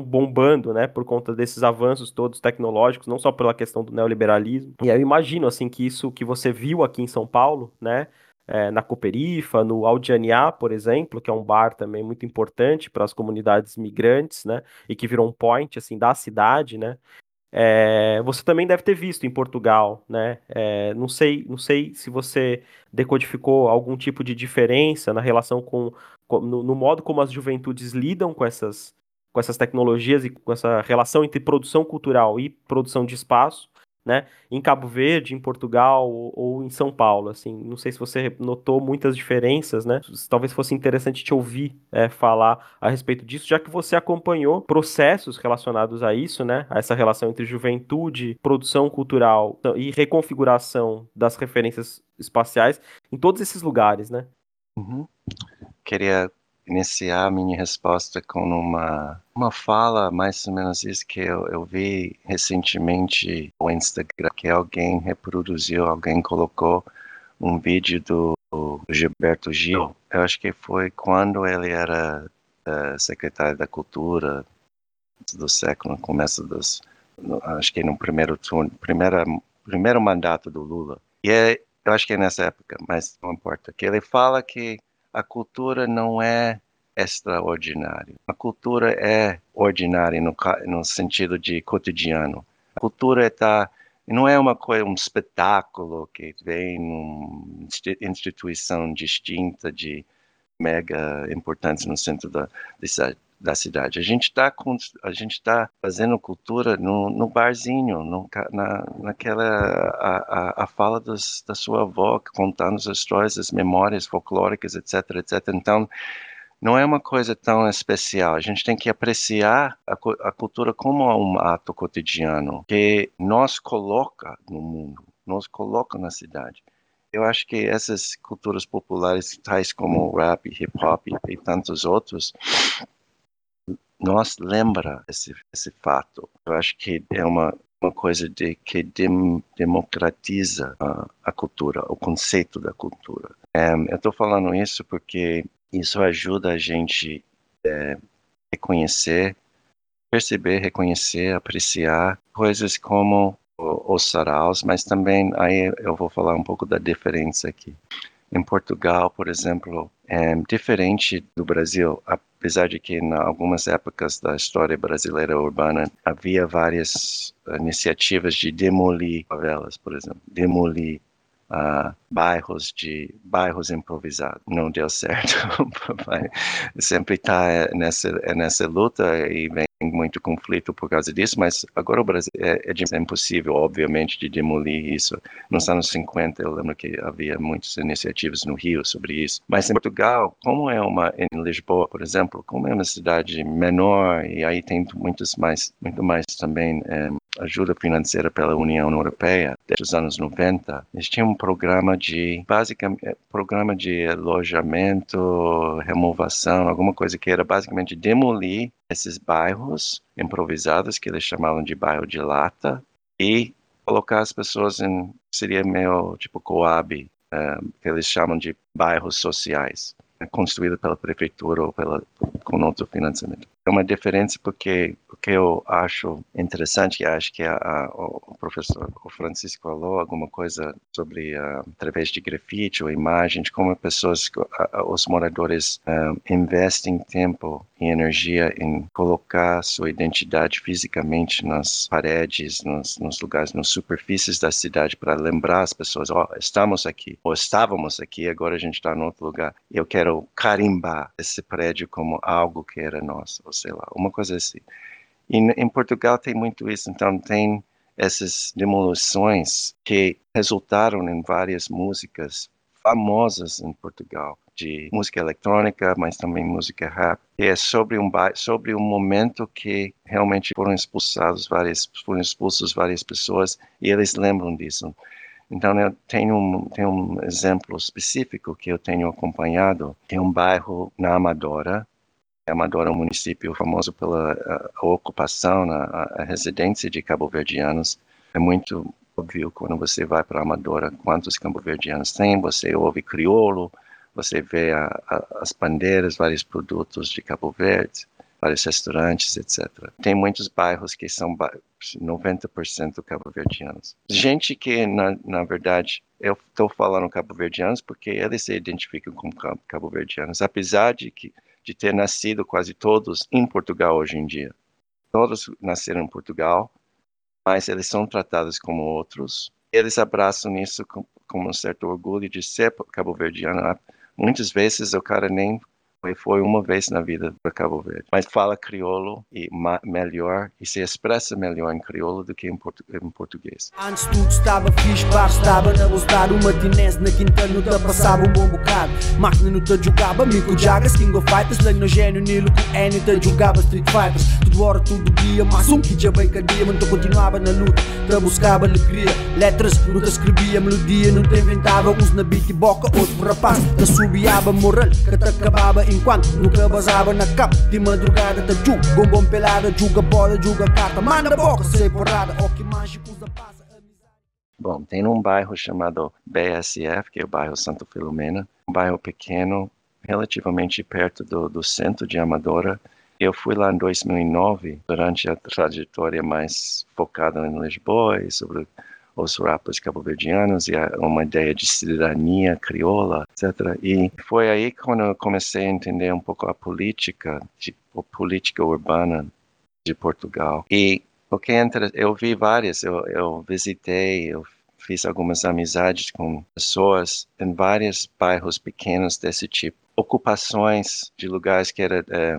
bombando, né, por conta desses avanços todos tecnológicos, não só pela questão do neoliberalismo. E eu imagino assim que isso que você viu aqui em São Paulo, né, é, na Cooperifa, no Aldianiá, por exemplo, que é um bar também muito importante para as comunidades migrantes, né? E que virou um point assim da cidade, né? É, você também deve ter visto em Portugal, né? É, não sei, não sei se você decodificou algum tipo de diferença na relação com, com no, no, modo como as juventudes lidam com essas, com essas tecnologias e com essa relação entre produção cultural e produção de espaço, né? Em Cabo Verde, em Portugal ou, ou, em São Paulo, assim. Não sei se você notou muitas diferenças, né? Talvez fosse interessante te ouvir é, falar a respeito disso, já que você acompanhou processos relacionados a isso, né? A essa relação entre juventude, produção cultural e reconfiguração das referências espaciais em todos esses lugares, né? Uhum. Queria iniciar minha resposta com uma, uma fala, mais ou menos isso que eu, eu vi recentemente no Instagram, que alguém reproduziu, alguém colocou um vídeo do, do Gilberto Gil. Eu acho que foi quando ele era uh, secretário da Cultura do século, no começo dos, no, acho que no primeiro turno, primeira, primeiro mandato do Lula. E é, eu acho que é nessa época, mas não importa. Que ele fala que a cultura não é extraordinária. A cultura é ordinária no, no sentido de cotidiano. A cultura está não é uma coisa, um espetáculo que vem numa instituição distinta de mega importância no centro da, da cidade. A gente está a gente está fazendo cultura no, no barzinho, no, na, naquela a, a, a fala dos, da sua avó contando as histórias, as memórias folclóricas, etc, etc. Então não é uma coisa tão especial. A gente tem que apreciar a, a cultura como um ato cotidiano que nos coloca no mundo, nos coloca na cidade. Eu acho que essas culturas populares, tais como rap, hip hop e tantos outros, nos lembra esse, esse fato. Eu acho que é uma, uma coisa de que dem, democratiza a, a, cultura, o conceito da cultura. Um, eu estou falando isso porque isso ajuda a gente é, reconhecer, perceber, reconhecer, apreciar coisas como os saraus, mas também aí eu vou falar um pouco da diferença aqui. Em Portugal, por exemplo, é diferente do Brasil, apesar de que em algumas épocas da história brasileira urbana havia várias iniciativas de demolir favelas, por exemplo, demolir uh, bairros de bairros improvisados. Não deu certo. *laughs* Sempre está nessa nessa luta e vem muito conflito por causa disso, mas agora o Brasil é, é, impossível, obviamente, de demolir isso. Nos anos 50, eu lembro que havia muitas iniciativas no Rio sobre isso. Mas em Portugal, como é uma em Lisboa, por exemplo, como é uma cidade menor e aí tem muitos mais, muito mais também é, ajuda financeira pela União Europeia desde os anos 90, eles tinham um programa de, basicamente, é, programa de alojamento, removação, alguma coisa que era basicamente demolir esses bairros improvisados, que eles chamavam de bairro de lata, e colocar as pessoas em, seria meio tipo coab, é, que eles chamam de bairros sociais, construído pela prefeitura ou pela, com outro financiamento. É uma diferença porque o que eu acho interessante, acho que a, a, o professor o Francisco falou alguma coisa sobre, uh, através de grafite ou imagens, como pessoas, uh, os moradores investem tempo e energia em colocar sua identidade fisicamente nas paredes, nos, nos lugares, nas superfícies da cidade para lembrar as pessoas, ó, oh, estamos aqui, ou estávamos aqui, agora a gente está em outro lugar. Eu quero carimbar esse prédio como algo que era nosso sei lá, uma coisa assim. E em Portugal tem muito isso, então tem essas demolições que resultaram em várias músicas famosas em Portugal, de música eletrônica, mas também música rap. E é sobre um sobre um momento que realmente foram expulsados várias foram expulsos várias pessoas e eles lembram disso. Então eu tenho um, tenho um exemplo específico que eu tenho acompanhado, que é um bairro na Amadora, Amadora é um município famoso pela a, a ocupação, a, a, residência de cabo-verdianos. É muito óbvio quando você vai para Amadora quantos cabo-verdianos tem. Você ouve crioulo, você vê a, as bandeiras, vários produtos de Cabo Verde. vários restaurantes, etc. Tem muitos bairros que são 90% cabo-verdianos. Gente que, na, na verdade, eu estou falando cabo-verdianos porque eles se identificam como cabo-verdianos, apesar de, que, de ter nascido quase todos em Portugal hoje em dia. Todos nasceram em Portugal, mas eles são tratados como outros. Eles abraçam isso com, com um certo orgulho de ser cabo-verdiano. Muitas vezes o cara nem foi, foi uma vez na vida para Cabo Verde. Mas fala crioulo e melhor e se expressa melhor em crioulo do que em, portu em português. Antes tudo estava fixe, bar estava na velocidade. Uma tinense na quinta te passava um bom bocado. Máquina não te jogava, Mico Jagas, King of Fighters. Lenho gênio, Nilo com N jogava Street Fighters. Tudo hora, tudo dia, mas um que já bem dia. Mas continuava na luta, te buscava alegria. Letras, te escrevia melodia, não te inventava. Uns na beat e boca, outro rapaz. Te subiava moral, que te acabava enquanto nunca basava na capa de madrugada tá ju, bombom pelada, juga bola, juga carta, manda boca, sei porrada, ó que mágico usa passa. Bom, tem um bairro chamado BSF, que é o bairro Santo Filomena, um bairro pequeno, relativamente perto do, do centro de Amadora. Eu fui lá em 2009, durante a trajetória mais focada em Lisboa e sobre os rappers cabo-verdianos e uma ideia de cidadania crioula, etc. E foi aí quando eu comecei a entender um pouco a política, tipo, política urbana de Portugal. E o que entra, eu vi várias, eu, eu visitei, eu fiz algumas amizades com pessoas em vários bairros pequenos desse tipo. Ocupações de lugares que era, é,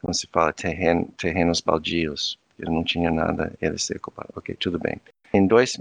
como se fala, terreno, terrenos baldios. Eu não tinha nada, eles se ocuparam. Ok, tudo bem. Em dois,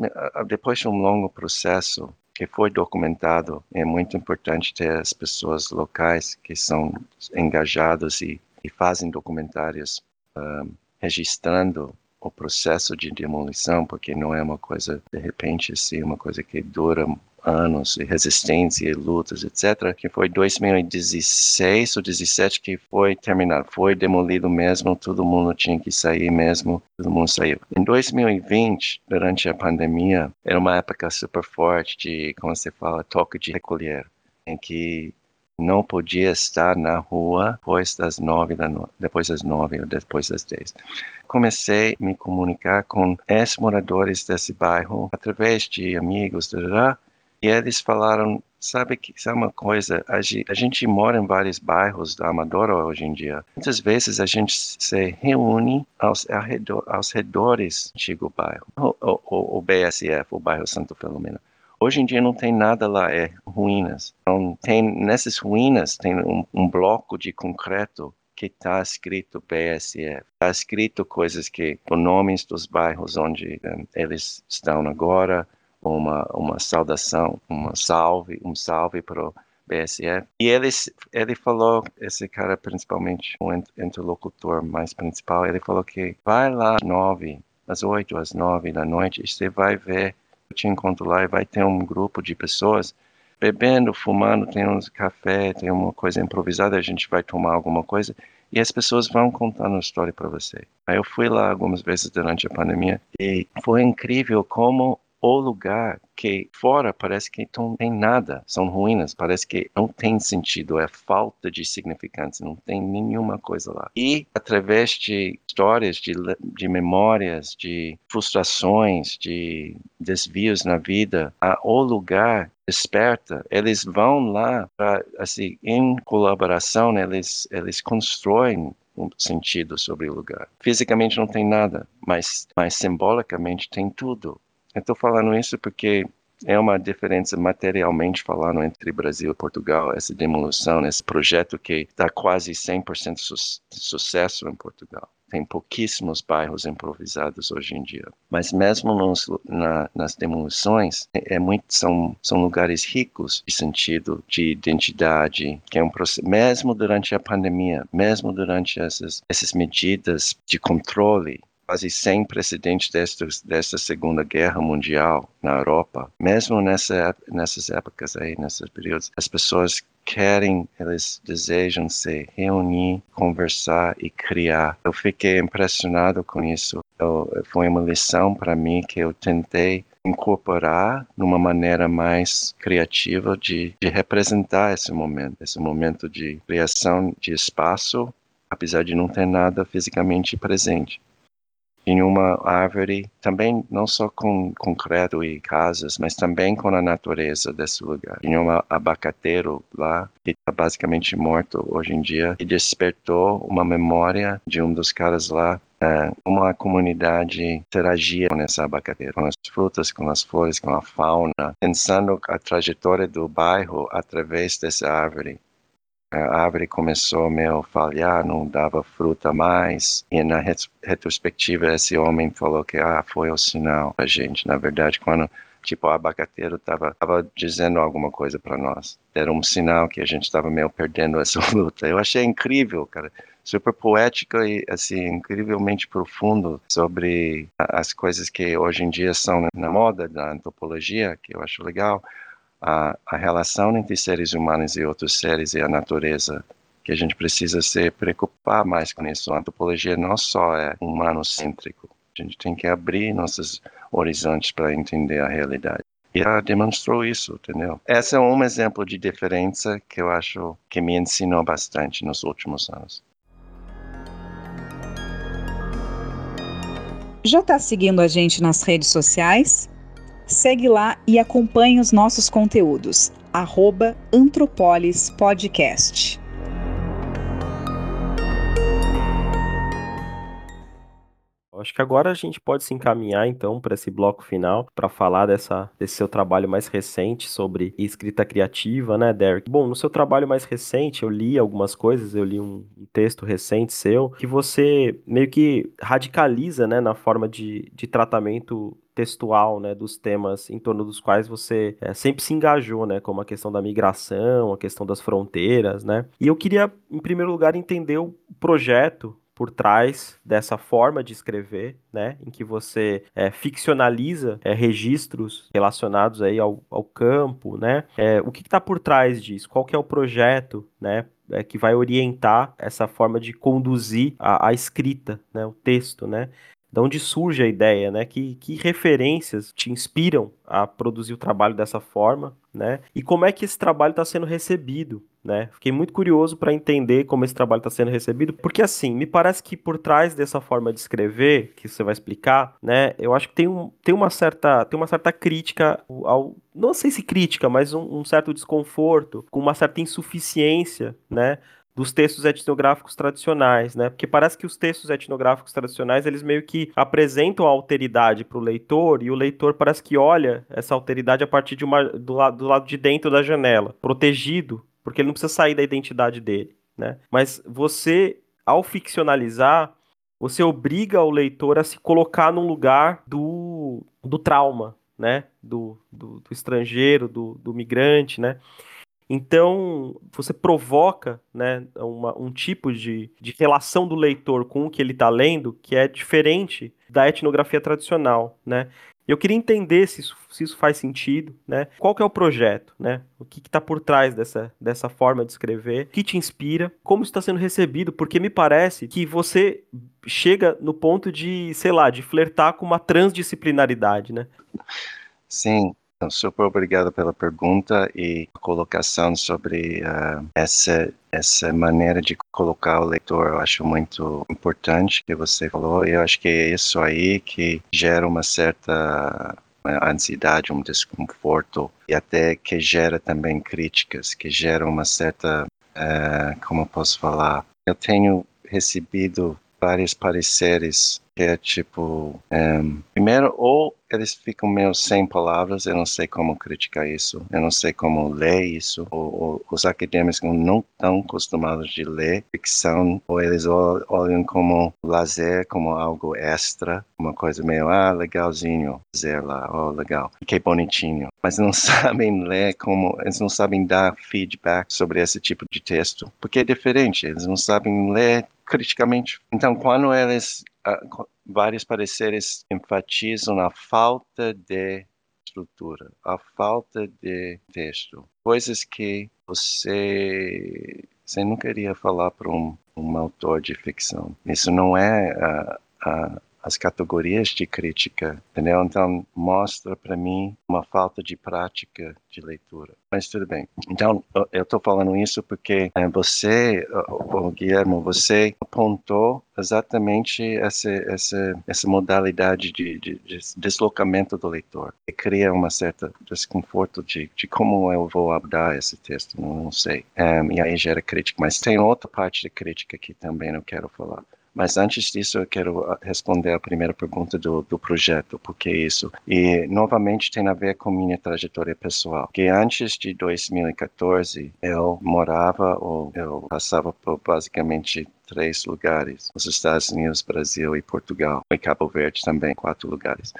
depois de um longo processo que foi documentado, é muito importante ter as pessoas locais que são engajadas e, e fazem documentários uh, registrando o processo de demolição, porque não é uma coisa de repente assim, uma coisa que dura anos de resistência e lutas, etc., que foi 2016 ou 17 que foi terminado, foi demolido mesmo, todo mundo tinha que sair mesmo, todo mundo saiu. Em 2020, durante a pandemia, era uma época super forte de, como você fala, toque de recolher, em que não podia estar na rua depois das nove da no... depois das nove ou depois das dez. Comecei a me comunicar com ex-moradores desse bairro através de amigos, e eles falaram, sabe que sabe uma coisa, a gente, a gente mora em vários bairros da Amadora hoje em dia. Muitas vezes a gente se reúne aos, arredor, aos redores do antigo bairro, o, o, o BSF, o bairro Santo Filomena. Hoje em dia não tem nada lá, é ruínas. Então, tem, nessas ruínas tem um, um bloco de concreto que está escrito BSF. Está escrito coisas que, com nomes dos bairros onde um, eh, eles estão agora, uma, uma saudação, uma salve, um salve para o BSF. E ele, ele falou, esse cara principalmente, o interlocutor mais principal, ele falou que vai lá às nove, às oito, às nove da noite, e você vai ver, eu te encontro lá e vai ter um grupo de pessoas bebendo, fumando, tem um café, tem uma coisa improvisada, a gente vai tomar alguma coisa e as pessoas vão contando uma história para você. Aí eu fui lá algumas vezes durante a pandemia e foi incrível como o lugar que fora parece que não tem nada, são ruínas, parece que não tem sentido, é falta de significância, não tem nenhuma coisa lá. E através de histórias, de, de memórias, de frustrações, de desvios na vida, a, o lugar desperta, eles vão lá para, assim, em colaboração, né, eles, eles constroem um sentido sobre o lugar. Fisicamente não tem nada, mas, mas simbolicamente tem tudo. Eu estou falando isso porque é uma diferença materialmente falando entre Brasil e Portugal, essa demolição, esse projeto que está quase 100% su de sucesso em Portugal. Tem pouquíssimos bairros improvisados hoje em dia. Mas mesmo nos, na, nas demolições, é, é muito, são, são lugares ricos de sentido, de identidade, que é um processo, mesmo durante a pandemia, mesmo durante essas, essas medidas de controle quase sem precedentes desta, desta Segunda Guerra Mundial na Europa. Mesmo nessa, nessas épocas aí, nesses períodos, as pessoas querem, eles desejam se reunir, conversar e criar. Eu fiquei impressionado com isso. Eu, foi uma lição para mim que eu tentei incorporar numa maneira mais criativa de, de representar esse momento, esse momento de criação de espaço apesar de não ter nada fisicamente presente. Tinha uma árvore, também não só com concreto e casas, mas também com a natureza desse lugar. Tinha um abacateiro lá, que está basicamente morto hoje em dia, e despertou uma memória de um dos caras lá é, uma comunidade interagia com essa abacateira, com as frutas, com as flores, com a fauna, pensando a trajetória do bairro através dessa árvore a árvore começou a meio falhar, não dava fruta mais. E na retrospectiva, esse homem falou que ah, foi o sinal pra gente. Na verdade, quando tipo o abacateiro estava tava dizendo alguma coisa para nós. Era um sinal que a gente estava meio perdendo essa *laughs* luta. Eu achei incrível, cara. Super poético e assim incrivelmente profundo sobre as coisas que hoje em dia são na moda da antropologia, que eu acho legal a, a relação entre seres humanos e outros seres e a natureza que a gente precisa se preocupar mais com isso. A antropologia não só é humano-cêntrico, a gente tem que abrir nossos horizontes para entender a realidade. E ela demonstrou isso, entendeu? Esse é um exemplo de diferença que eu acho que me ensinou bastante nos últimos anos. Já está seguindo a gente nas redes sociais? Segue lá e acompanhe os nossos conteúdos. Arroba Antropolis Podcast. Acho que agora a gente pode se encaminhar então para esse bloco final para falar dessa, desse seu trabalho mais recente sobre escrita criativa, né, Derek? Bom, no seu trabalho mais recente eu li algumas coisas, eu li um, um texto recente seu que você meio que radicaliza, né, na forma de, de tratamento textual, né, dos temas em torno dos quais você é, sempre se engajou, né, como a questão da migração, a questão das fronteiras, né? E eu queria, em primeiro lugar, entender o projeto por trás dessa forma de escrever, né, em que você é, ficcionaliza é, registros relacionados aí ao, ao campo, né, é, o que está por trás disso, qual que é o projeto, né, que vai orientar essa forma de conduzir a, a escrita, né, o texto, né, de onde surge a ideia, né? Que, que referências te inspiram a produzir o trabalho dessa forma, né? E como é que esse trabalho está sendo recebido, né? Fiquei muito curioso para entender como esse trabalho está sendo recebido, porque assim, me parece que por trás dessa forma de escrever, que você vai explicar, né? Eu acho que tem, um, tem, uma, certa, tem uma certa crítica ao. Não sei se crítica, mas um, um certo desconforto, com uma certa insuficiência, né? Dos textos etnográficos tradicionais, né? Porque parece que os textos etnográficos tradicionais eles meio que apresentam a alteridade para o leitor e o leitor parece que olha essa alteridade a partir de uma do lado, do lado de dentro da janela, protegido, porque ele não precisa sair da identidade dele, né? Mas você ao ficcionalizar você obriga o leitor a se colocar no lugar do, do trauma, né? Do, do, do estrangeiro, do, do migrante, né? Então, você provoca né, uma, um tipo de, de relação do leitor com o que ele está lendo que é diferente da etnografia tradicional, né? Eu queria entender se isso, se isso faz sentido, né? Qual que é o projeto, né? O que está por trás dessa, dessa forma de escrever? O que te inspira? Como está sendo recebido? Porque me parece que você chega no ponto de, sei lá, de flertar com uma transdisciplinaridade, né? Sim, super obrigado pela pergunta e colocação sobre uh, essa essa maneira de colocar o leitor. Eu acho muito importante que você falou. Eu acho que é isso aí que gera uma certa ansiedade, um desconforto e até que gera também críticas, que gera uma certa, uh, como eu posso falar? Eu tenho recebido vários pareceres que é tipo, um, primeiro, ou eles ficam meio sem palavras, eu não sei como criticar isso, eu não sei como ler isso, ou, ou os acadêmicos não estão acostumados de ler ficção, ou eles olham como lazer, como algo extra, uma coisa meio, ah, legalzinho, dizer lá, oh, legal, que bonitinho, mas não *laughs* sabem ler como, eles não sabem dar feedback sobre esse tipo de texto, porque é diferente, eles não sabem ler criticamente. Então, quando eles uh, vários pareceres enfatizam a falta de estrutura, a falta de texto, coisas que você você não queria falar para um, um autor de ficção. Isso não é a, a, as categorias de crítica, entendeu? Então, mostra para mim uma falta de prática de leitura. Mas tudo bem. Então, eu estou falando isso porque é, você, o Guilherme, você apontou exatamente essa, essa, essa modalidade de, de, de deslocamento do leitor. E cria uma certa desconforto de, de como eu vou abordar esse texto, não, sei. Um, e aí gera crítica. Mas tem outra parte de crítica que também não quero falar. Mas antes disso, eu quero ah, responder a primeira pergunta do, do projeto, por que isso? E, novamente, tem a ver com minha trajetória pessoal. Que antes de 2014, eu morava, ou eu passava por basicamente três lugares: os Estados Unidos, Brasil e Portugal, e Cabo Verde também, quatro lugares.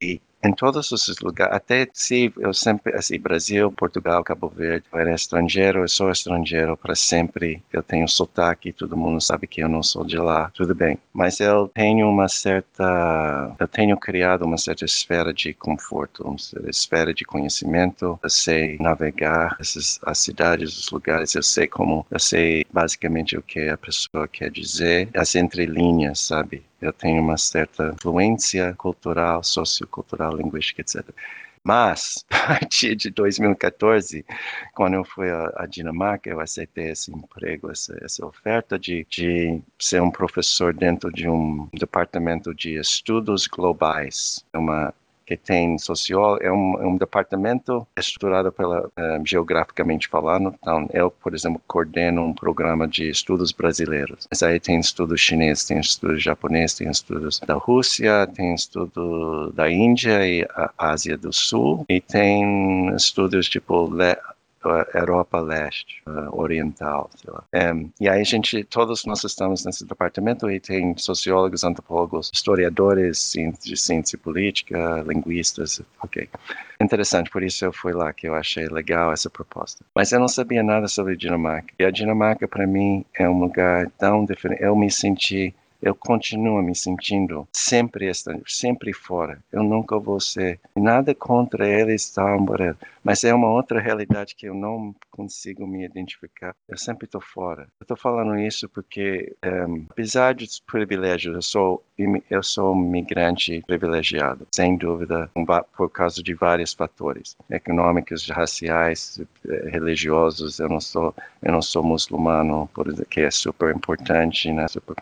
E em todos esses lugares, até se eu sempre, assim, Brasil, Portugal, Cabo Verde, eu era estrangeiro, eu sou estrangeiro para sempre, eu tenho sotaque, todo mundo sabe que eu não sou de lá, tudo bem. Mas eu tenho uma certa, eu tenho criado uma certa esfera de conforto, uma esfera de conhecimento, eu sei navegar essas, as cidades, os lugares, eu sei como, eu sei basicamente o que a pessoa quer dizer, as entrelinhas, sabe? eu tenho uma certa influência cultural, sociocultural, linguística, etc. Mas, *laughs* a partir de 2014, quando eu fui à, Dinamarca, eu aceitei esse emprego, essa, essa oferta de, de ser um professor dentro de um departamento de estudos globais, uma que tem sociólogo, é um, é um departamento estruturado pela, uh, geograficamente falando. Então, eu, por exemplo, coordeno um programa de estudos brasileiros. Mas aí tem estudos chineses, tem estudos japoneses, tem estudos da Rússia, tem estudo da Índia e Ásia do Sul, e tem estudos tipo Europa Leste, Oriental, sei lá. Um, e aí a gente, todos nós estamos nesse departamento e tem sociólogos, antropólogos, historiadores de ciência política, linguistas, ok. Interessante, por isso eu fui lá, que eu achei legal essa proposta. Mas eu não sabia nada sobre Dinamarca. E a Dinamarca, para mim, é um lugar tão diferente. Eu me senti eu continuo me sentindo sempre estrangeiro, sempre fora. Eu nunca vou ser nada contra eles, tal, mas é uma outra realidade que eu não consigo me identificar. Eu sempre estou fora. Eu estou falando isso porque, um, eh, apesar dos privilégios, eu sou eu sou um migrante privilegiado, sem dúvida, por causa de vários fatores econômicos, raciais, eh, religiosos. Eu não sou eu não sou muçulmano, por exemplo, que é super importante, né? Super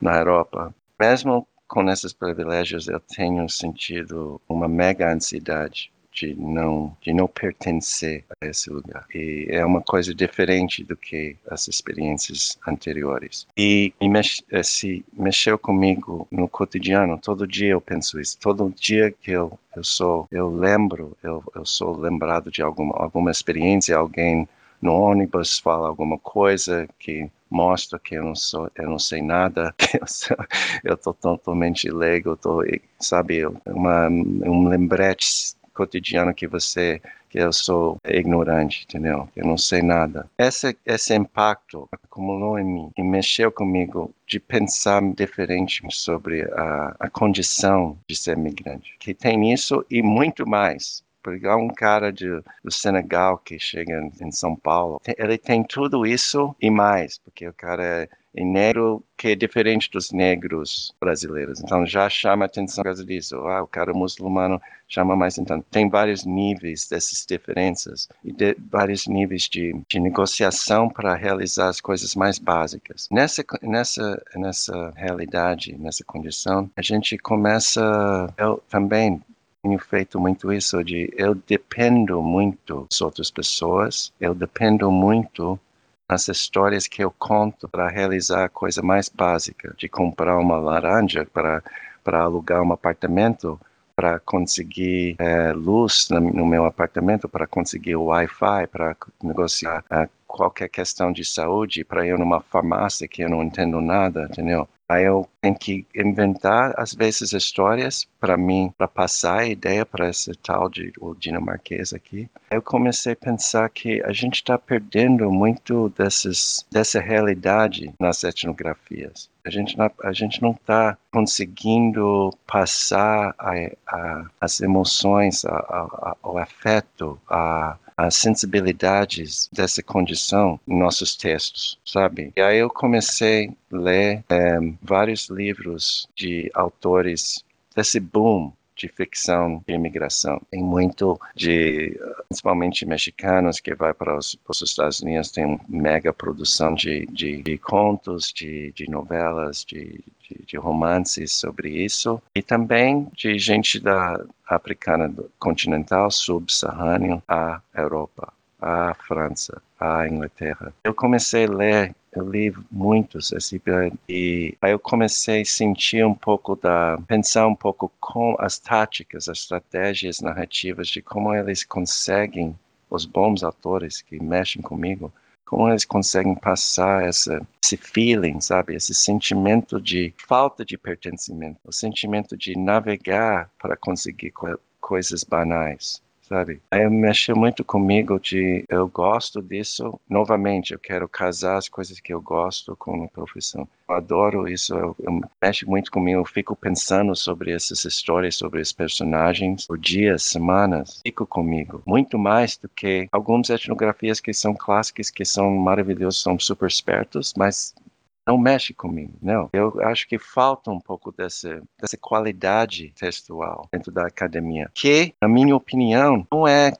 na Europa. Mesmo com esses privilégios, eu tenho sentido uma mega ansiedade de não de não pertencer a esse lugar. E é uma coisa diferente do que as experiências anteriores. E, e eh, se mexeu comigo no cotidiano todo dia eu penso isso. Todo dia que eu eu sou eu lembro eu, eu sou lembrado de alguma alguma experiência alguém no ônibus fala alguma coisa que mostra que eu não sou, eu não sei nada, *laughs* que eu, sou, eu tô totalmente leigo, tô, sabe, uma, um lembrete cotidiano que você que eu sou ignorante, entendeu? Eu não sei nada. Esse esse impacto acumulou em mim e mexeu comigo de pensar diferente sobre a, a condição de ser migrante. Que tem isso e muito mais porque um cara de, do Senegal que chega em São Paulo, ele tem tudo isso e mais, porque o cara é negro que é diferente dos negros brasileiros. Então já chama atenção por causa disso. Ah, o cara muçulmano chama mais então. Tem vários níveis dessas diferenças e de, vários níveis de, de negociação para realizar as coisas mais básicas. Nessa nessa nessa realidade, nessa condição, a gente começa eu também tenho feito muito isso de eu dependo muito das outras pessoas, eu dependo muito nas histórias que eu conto para realizar a coisa mais básica, de comprar uma laranja para para alugar um apartamento, para conseguir é, luz no meu apartamento, para conseguir o Wi-Fi, para negociar é, qualquer questão de saúde, para ir numa farmácia que eu não entendo nada, entendeu? Aí eu tenho que inventar, às vezes, histórias para mim, para passar a ideia para esse tal de o dinamarquês aqui. Eu comecei a pensar que a gente está perdendo muito dessas, dessa realidade nas etnografias. A gente, não, a gente não está conseguindo passar a, a, as emoções, a, o afeto, a, as sensibilidades dessa condição em nossos textos, sabe? E aí eu comecei a ler é, vários livros de autores desse boom de ficção de imigração. Tem muito de, principalmente mexicanos, que vai para os, para os Estados Unidos, tem mega produção de, de, de contos, de, de novelas, de, de, de, romances sobre isso, e também de gente da africana continental, subsaariana, à Europa, à França, à Inglaterra. Eu comecei a ler eu li muitos, assim, e aí eu comecei a sentir um pouco da, pensar um pouco com as táticas, as estratégias narrativas de como eles conseguem, os bons autores que mexem comigo, como eles conseguem passar essa, esse feeling, sabe, esse sentimento de falta de pertencimento, o sentimento de navegar para conseguir co coisas banais sabe? Aí mexeu muito comigo de eu gosto disso. Novamente, eu quero casar as coisas que eu gosto com a profissão. Eu adoro isso, eu, eu mexe muito comigo. Eu fico pensando sobre essas histórias, sobre os personagens por dias, semanas. Fico comigo muito mais do que algumas etnografias que são clássicas, que são maravilhosas, são super espertos, mas não mexe comigo, não. Eu acho que falta um pouco dessa, dessa qualidade textual dentro da academia, que, na minha opinião, não é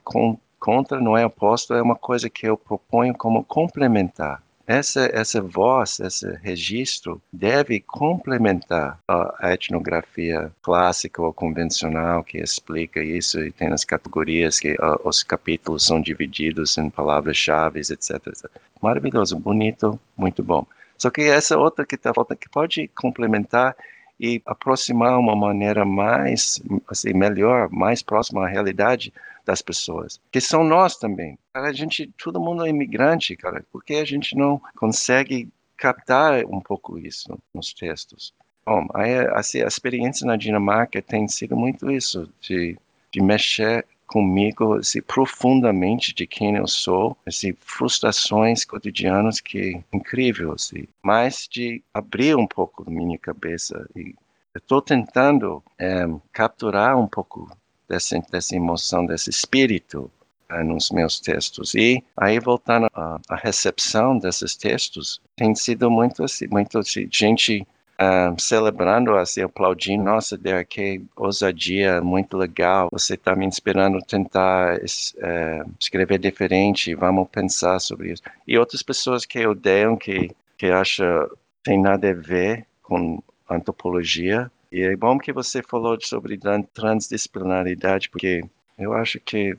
contra, não é oposto, é uma coisa que eu proponho como complementar. Essa, essa voz, esse registro deve complementar a etnografia clássica ou convencional que explica isso e tem as categorias que uh, os capítulos são divididos em palavras-chave, etc, etc. Maravilhoso, bonito, muito bom. Só que essa outra que está faltando, que pode complementar e aproximar uma maneira mais, assim, melhor, mais próxima à realidade das pessoas, que são nós também. A gente, todo mundo é imigrante, cara, porque a gente não consegue captar um pouco isso nos textos. Bom, aí, assim, a experiência na Dinamarca tem sido muito isso, de, de mexer comigo assim, profundamente de quem eu sou, assim, frustrações cotidianas que incrível, assim, mas de abrir um pouco minha cabeça e estou tentando é, capturar um pouco dessa, dessa emoção, desse espírito é, nos meus textos. E aí, voltando à recepção desses textos, tem sido muito assim, muito assim, gente uh, celebrando, assim, aplaudindo, nossa, Derek, que ousadia, muito legal, você está me inspirando a tentar uh, escrever diferente, vamos pensar sobre isso. E outras pessoas que odeiam, que, que acham tem nada a ver com antropologia. E é bom que você falou sobre transdisciplinaridade, porque eu acho que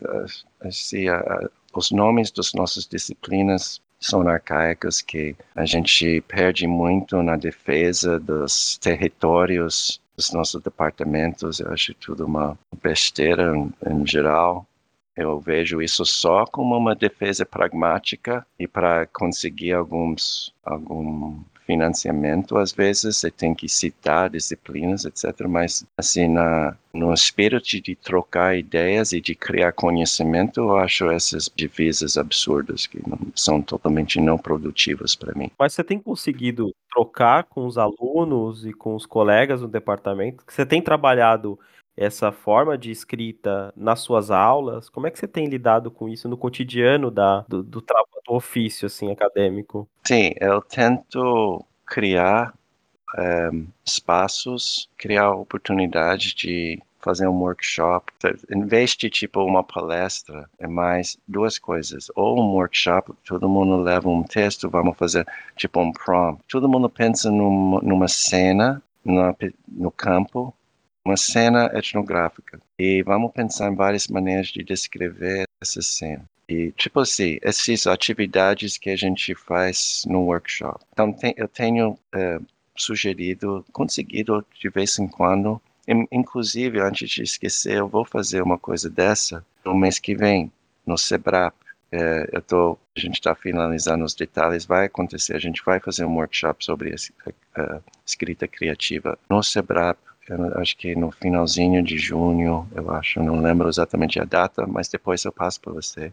assim, os nomes das nossas disciplinas são arcaicas que a gente perde muito na defesa dos territórios dos nossos departamentos. Eu acho tudo uma besteira em, em geral. Eu vejo isso só como uma defesa pragmática e para conseguir alguns algum financiamento, às vezes você tem que citar disciplinas, etc. Mas, assim, na, no espírito de trocar ideias e de criar conhecimento, eu acho essas divisas absurdas que não, são totalmente não produtivas para mim. Mas você tem conseguido trocar com os alunos e com os colegas do departamento? Você tem trabalhado essa forma de escrita nas suas aulas? Como é que você tem lidado com isso no cotidiano da, do, do, do ofício assim, acadêmico? Sim, eu tento criar é, espaços, criar oportunidade de fazer um workshop. Em vez de tipo uma palestra, é mais duas coisas. Ou um workshop, todo mundo leva um texto, vamos fazer tipo um prompt. Todo mundo pensa numa, cena no campo uma cena etnográfica. E vamos pensar em várias maneiras de descrever essa cena. E, tipo assim, essas atividades que a gente faz no workshop. Então, tem, eu tenho é, sugerido, conseguido de vez em quando, inclusive, antes de esquecer, eu vou fazer uma coisa dessa no mês que vem, no SEBRAP. É, eu tô, a gente está finalizando os detalhes, vai acontecer, a gente vai fazer um workshop sobre a, a escrita criativa no SEBRAP acho que no finalzinho de junho, eu acho, não lembro exatamente a data, mas depois eu passo para você.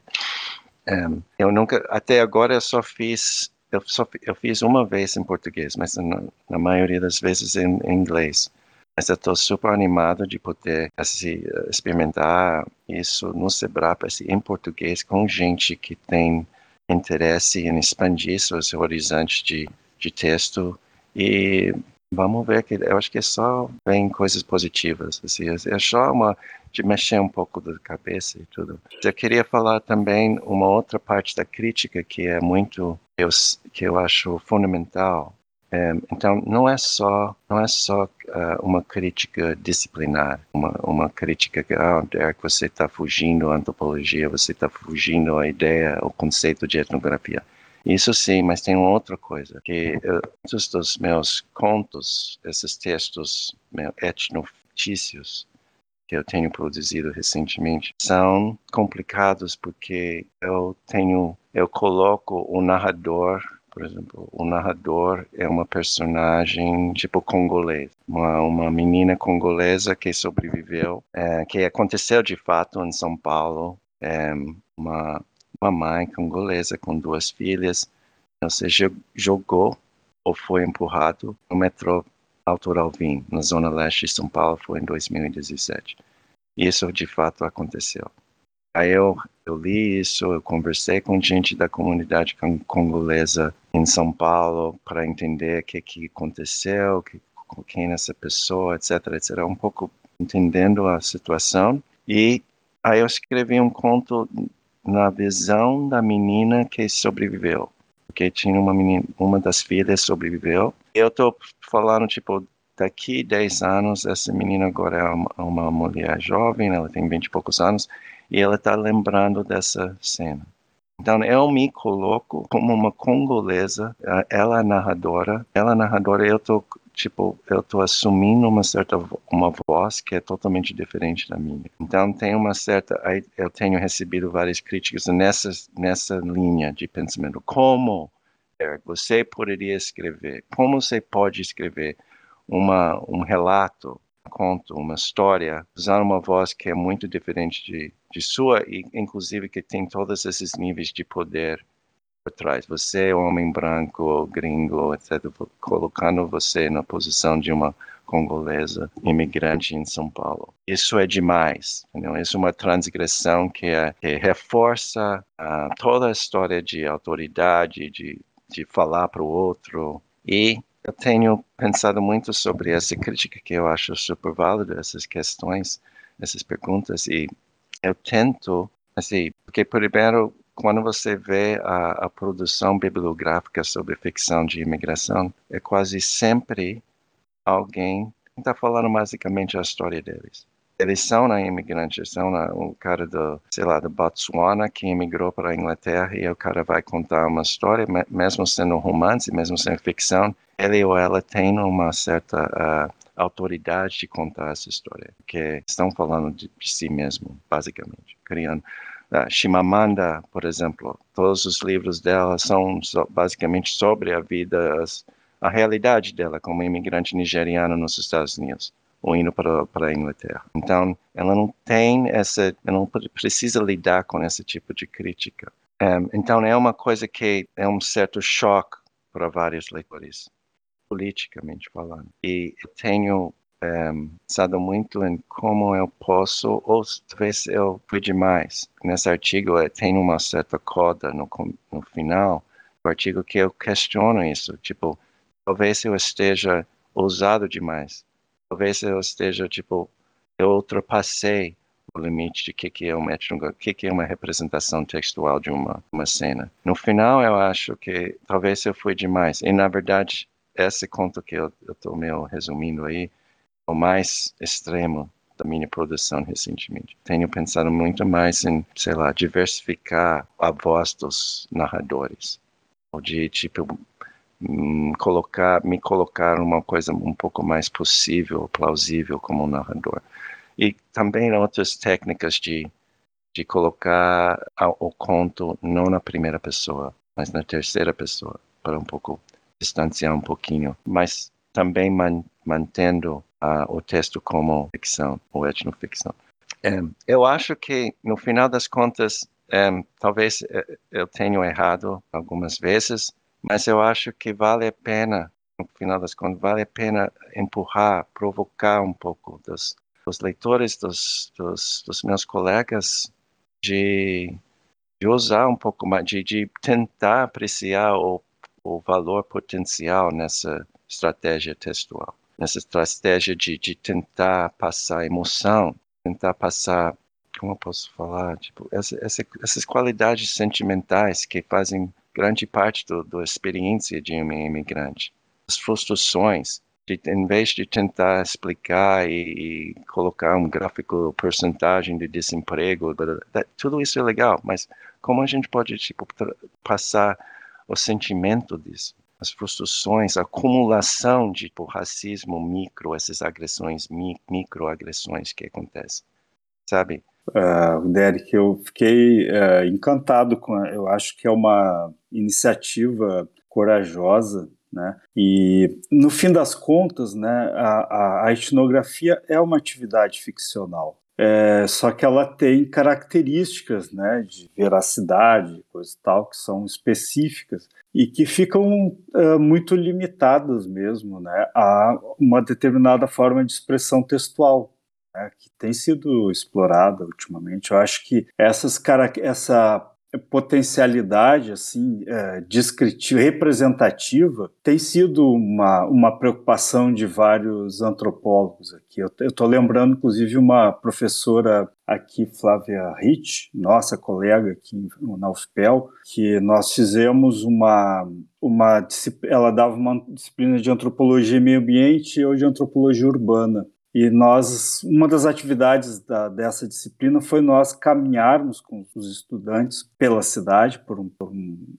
Um, eu nunca, até agora eu só fiz, eu só eu fiz uma vez em português, mas na, na maioria das vezes em, em inglês. Mas eu estou super animado de poder assim, experimentar isso no Sebrap, assim, em português, com gente que tem interesse em expandir seus horizontes de, de texto e vamos ver que eu acho que é só vem coisas positivas assim. É só uma de mexer um pouco da cabeça e tudo. Eu queria falar também uma outra parte da crítica que é muito eu, que eu acho fundamental. É, então não é só não é só uh, uma crítica disciplinar uma, uma crítica que ah Derek você está fugindo à antropologia você está fugindo à ideia o conceito de etnografia isso sim, mas tem uma outra coisa, que eu, muitos dos meus contos, esses textos etnofictícios que eu tenho produzido recentemente, são complicados porque eu tenho, eu coloco o narrador por exemplo, o narrador é uma personagem tipo congolês, uma, uma menina congolesa que sobreviveu, é, que aconteceu de fato em São Paulo, é, uma uma mãe congolesa com duas filhas. Você jogou ou foi empurrado no metrô Alto Alvim, na zona leste de São Paulo, foi em 2017. Isso de fato aconteceu. Aí eu, eu li isso, eu conversei com gente da comunidade congolesa em São Paulo para entender o que, que aconteceu, que, quem é essa pessoa, etc, etc. Um pouco entendendo a situação. E aí eu escrevi um conto na visão da menina que sobreviveu. Porque tinha uma menina, uma das filhas sobreviveu. Eu tô falando, tipo, daqui 10 anos, essa menina agora é uma, uma mulher jovem, ela tem 20 e poucos anos, e ela está lembrando dessa cena. Então eu me coloco como uma congolesa, ela é narradora, ela é narradora, eu tô tipo, eu estou assumindo uma certa uma voz que é totalmente diferente da minha. Então tem uma certa, eu tenho recebido várias críticas nessa nessa linha de pensamento. Como Eric, você poderia escrever? Como você pode escrever uma um relato, um conto, uma história usando uma voz que é muito diferente de, de sua e inclusive que tem todos esses níveis de poder trás. Você é homem branco, gringo, etc., colocando você na posição de uma congolesa imigrante em São Paulo. Isso é demais. Entendeu? Isso é uma transgressão que, é, que reforça uh, toda a história de autoridade, de, de falar para o outro. E eu tenho pensado muito sobre essa crítica que eu acho super válida, essas questões, essas perguntas, e eu tento, assim, porque primeiro quando você vê a, a, produção bibliográfica sobre ficção de imigração, é quase sempre alguém está falando basicamente a história deles. Eles são na imigrante, são o cara do, sei lá, do Botswana que imigrou para a Inglaterra e o cara vai contar uma história, mesmo sendo romance, mesmo sendo ficção, ele ou ela tem uma certa uh, autoridade de contar essa história, que estão falando de, de si mesmo, basicamente, criando a Shimamanda, por exemplo, todos os livros dela são basicamente sobre a vida, a realidade dela como imigrante nigeriana nos Estados Unidos ou indo para, para a Inglaterra. Então, ela não tem essa, ela não precisa lidar com esse tipo de crítica. Um, então, é uma coisa que é um certo choque para vários leitores, politicamente falando. E eu tenho pensado muito em como eu posso, ou talvez eu fui demais. Nesse artigo eh, tem uma certa coda no, no final do artigo que eu questiono isso. Tipo, talvez eu esteja ousado demais. Talvez eu esteja, tipo, eu ultrapassei o limite de que que é o que que é uma representação textual de uma uma cena. No final, eu acho que talvez eu fui demais. E na verdade, esse conto que eu estou meio resumindo aí o mais extremo da minha produção recentemente. Tenho pensado muito mais em, sei lá, diversificar a voz dos narradores, ou de tipo hum, colocar, me colocar uma coisa um pouco mais possível, plausível como narrador. E também outras técnicas de de colocar o conto não na primeira pessoa, mas na terceira pessoa, para um pouco distanciar um pouquinho, mas também man, mantendo uh, o texto como ficção ou etnoficção. Um, eu acho que, no final das contas, um, talvez eh, eu tenha errado algumas vezes, mas eu acho que vale a pena no final das contas, vale a pena empurrar, provocar um pouco dos, dos leitores, dos, dos, dos meus colegas, de, de usar um pouco mais, de, de tentar apreciar o, o valor potencial nessa estratégia textual, nessa estratégia de, de tentar passar emoção, tentar passar, como eu posso falar, tipo, essa, essa, essas qualidades sentimentais que fazem grande parte da experiência de um imigrante. As frustrações, de, em vez de tentar explicar e, e, colocar um gráfico, porcentagem de desemprego, tudo isso é legal, mas como a gente pode tipo, passar o sentimento disso? As frustrações, a acumulação de tipo, racismo micro, essas agressões, mi, microagressões que acontecem, sabe? Uh, Derek, eu fiquei uh, encantado com, a, eu acho que é uma iniciativa corajosa, né? E no fim das contas, né, a, a, a etnografia é uma atividade ficcional. É, só que ela tem características né, de veracidade, coisa e tal, que são específicas e que ficam é, muito limitadas mesmo né, a uma determinada forma de expressão textual, né, que tem sido explorada ultimamente. Eu acho que essas, essa potencialidade assim é, descritiva, representativa tem sido uma, uma preocupação de vários antropólogos aqui. Eu estou lembrando, inclusive, uma professora aqui, Flávia Rich, nossa colega aqui na UFPEL, que nós fizemos uma, uma ela dava uma disciplina de antropologia e meio ambiente ou de antropologia urbana. E nós, uma das atividades da, dessa disciplina foi nós caminharmos com os estudantes pela cidade, por, um, por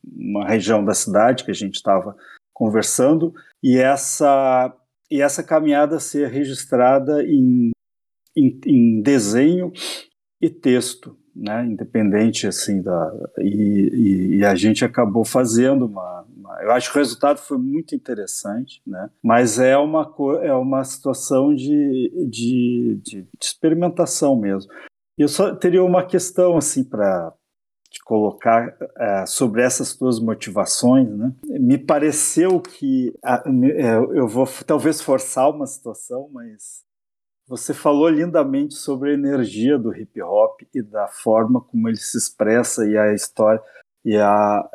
uma região da cidade que a gente estava conversando, e essa, e essa caminhada ser registrada em, em, em desenho e texto né, independente assim da e, e, e, a gente acabou fazendo uma, uma, eu acho que o resultado foi muito interessante né? Mas é uma é uma situação de, de, de experimentação mesmo. Eu só teria uma questão assim para colocar é, sobre essas tuas motivações né? Me pareceu que a, é, eu vou talvez forçar uma situação mas você falou lindamente sobre a energia do hip hop e da forma como ele se expressa e a história e a,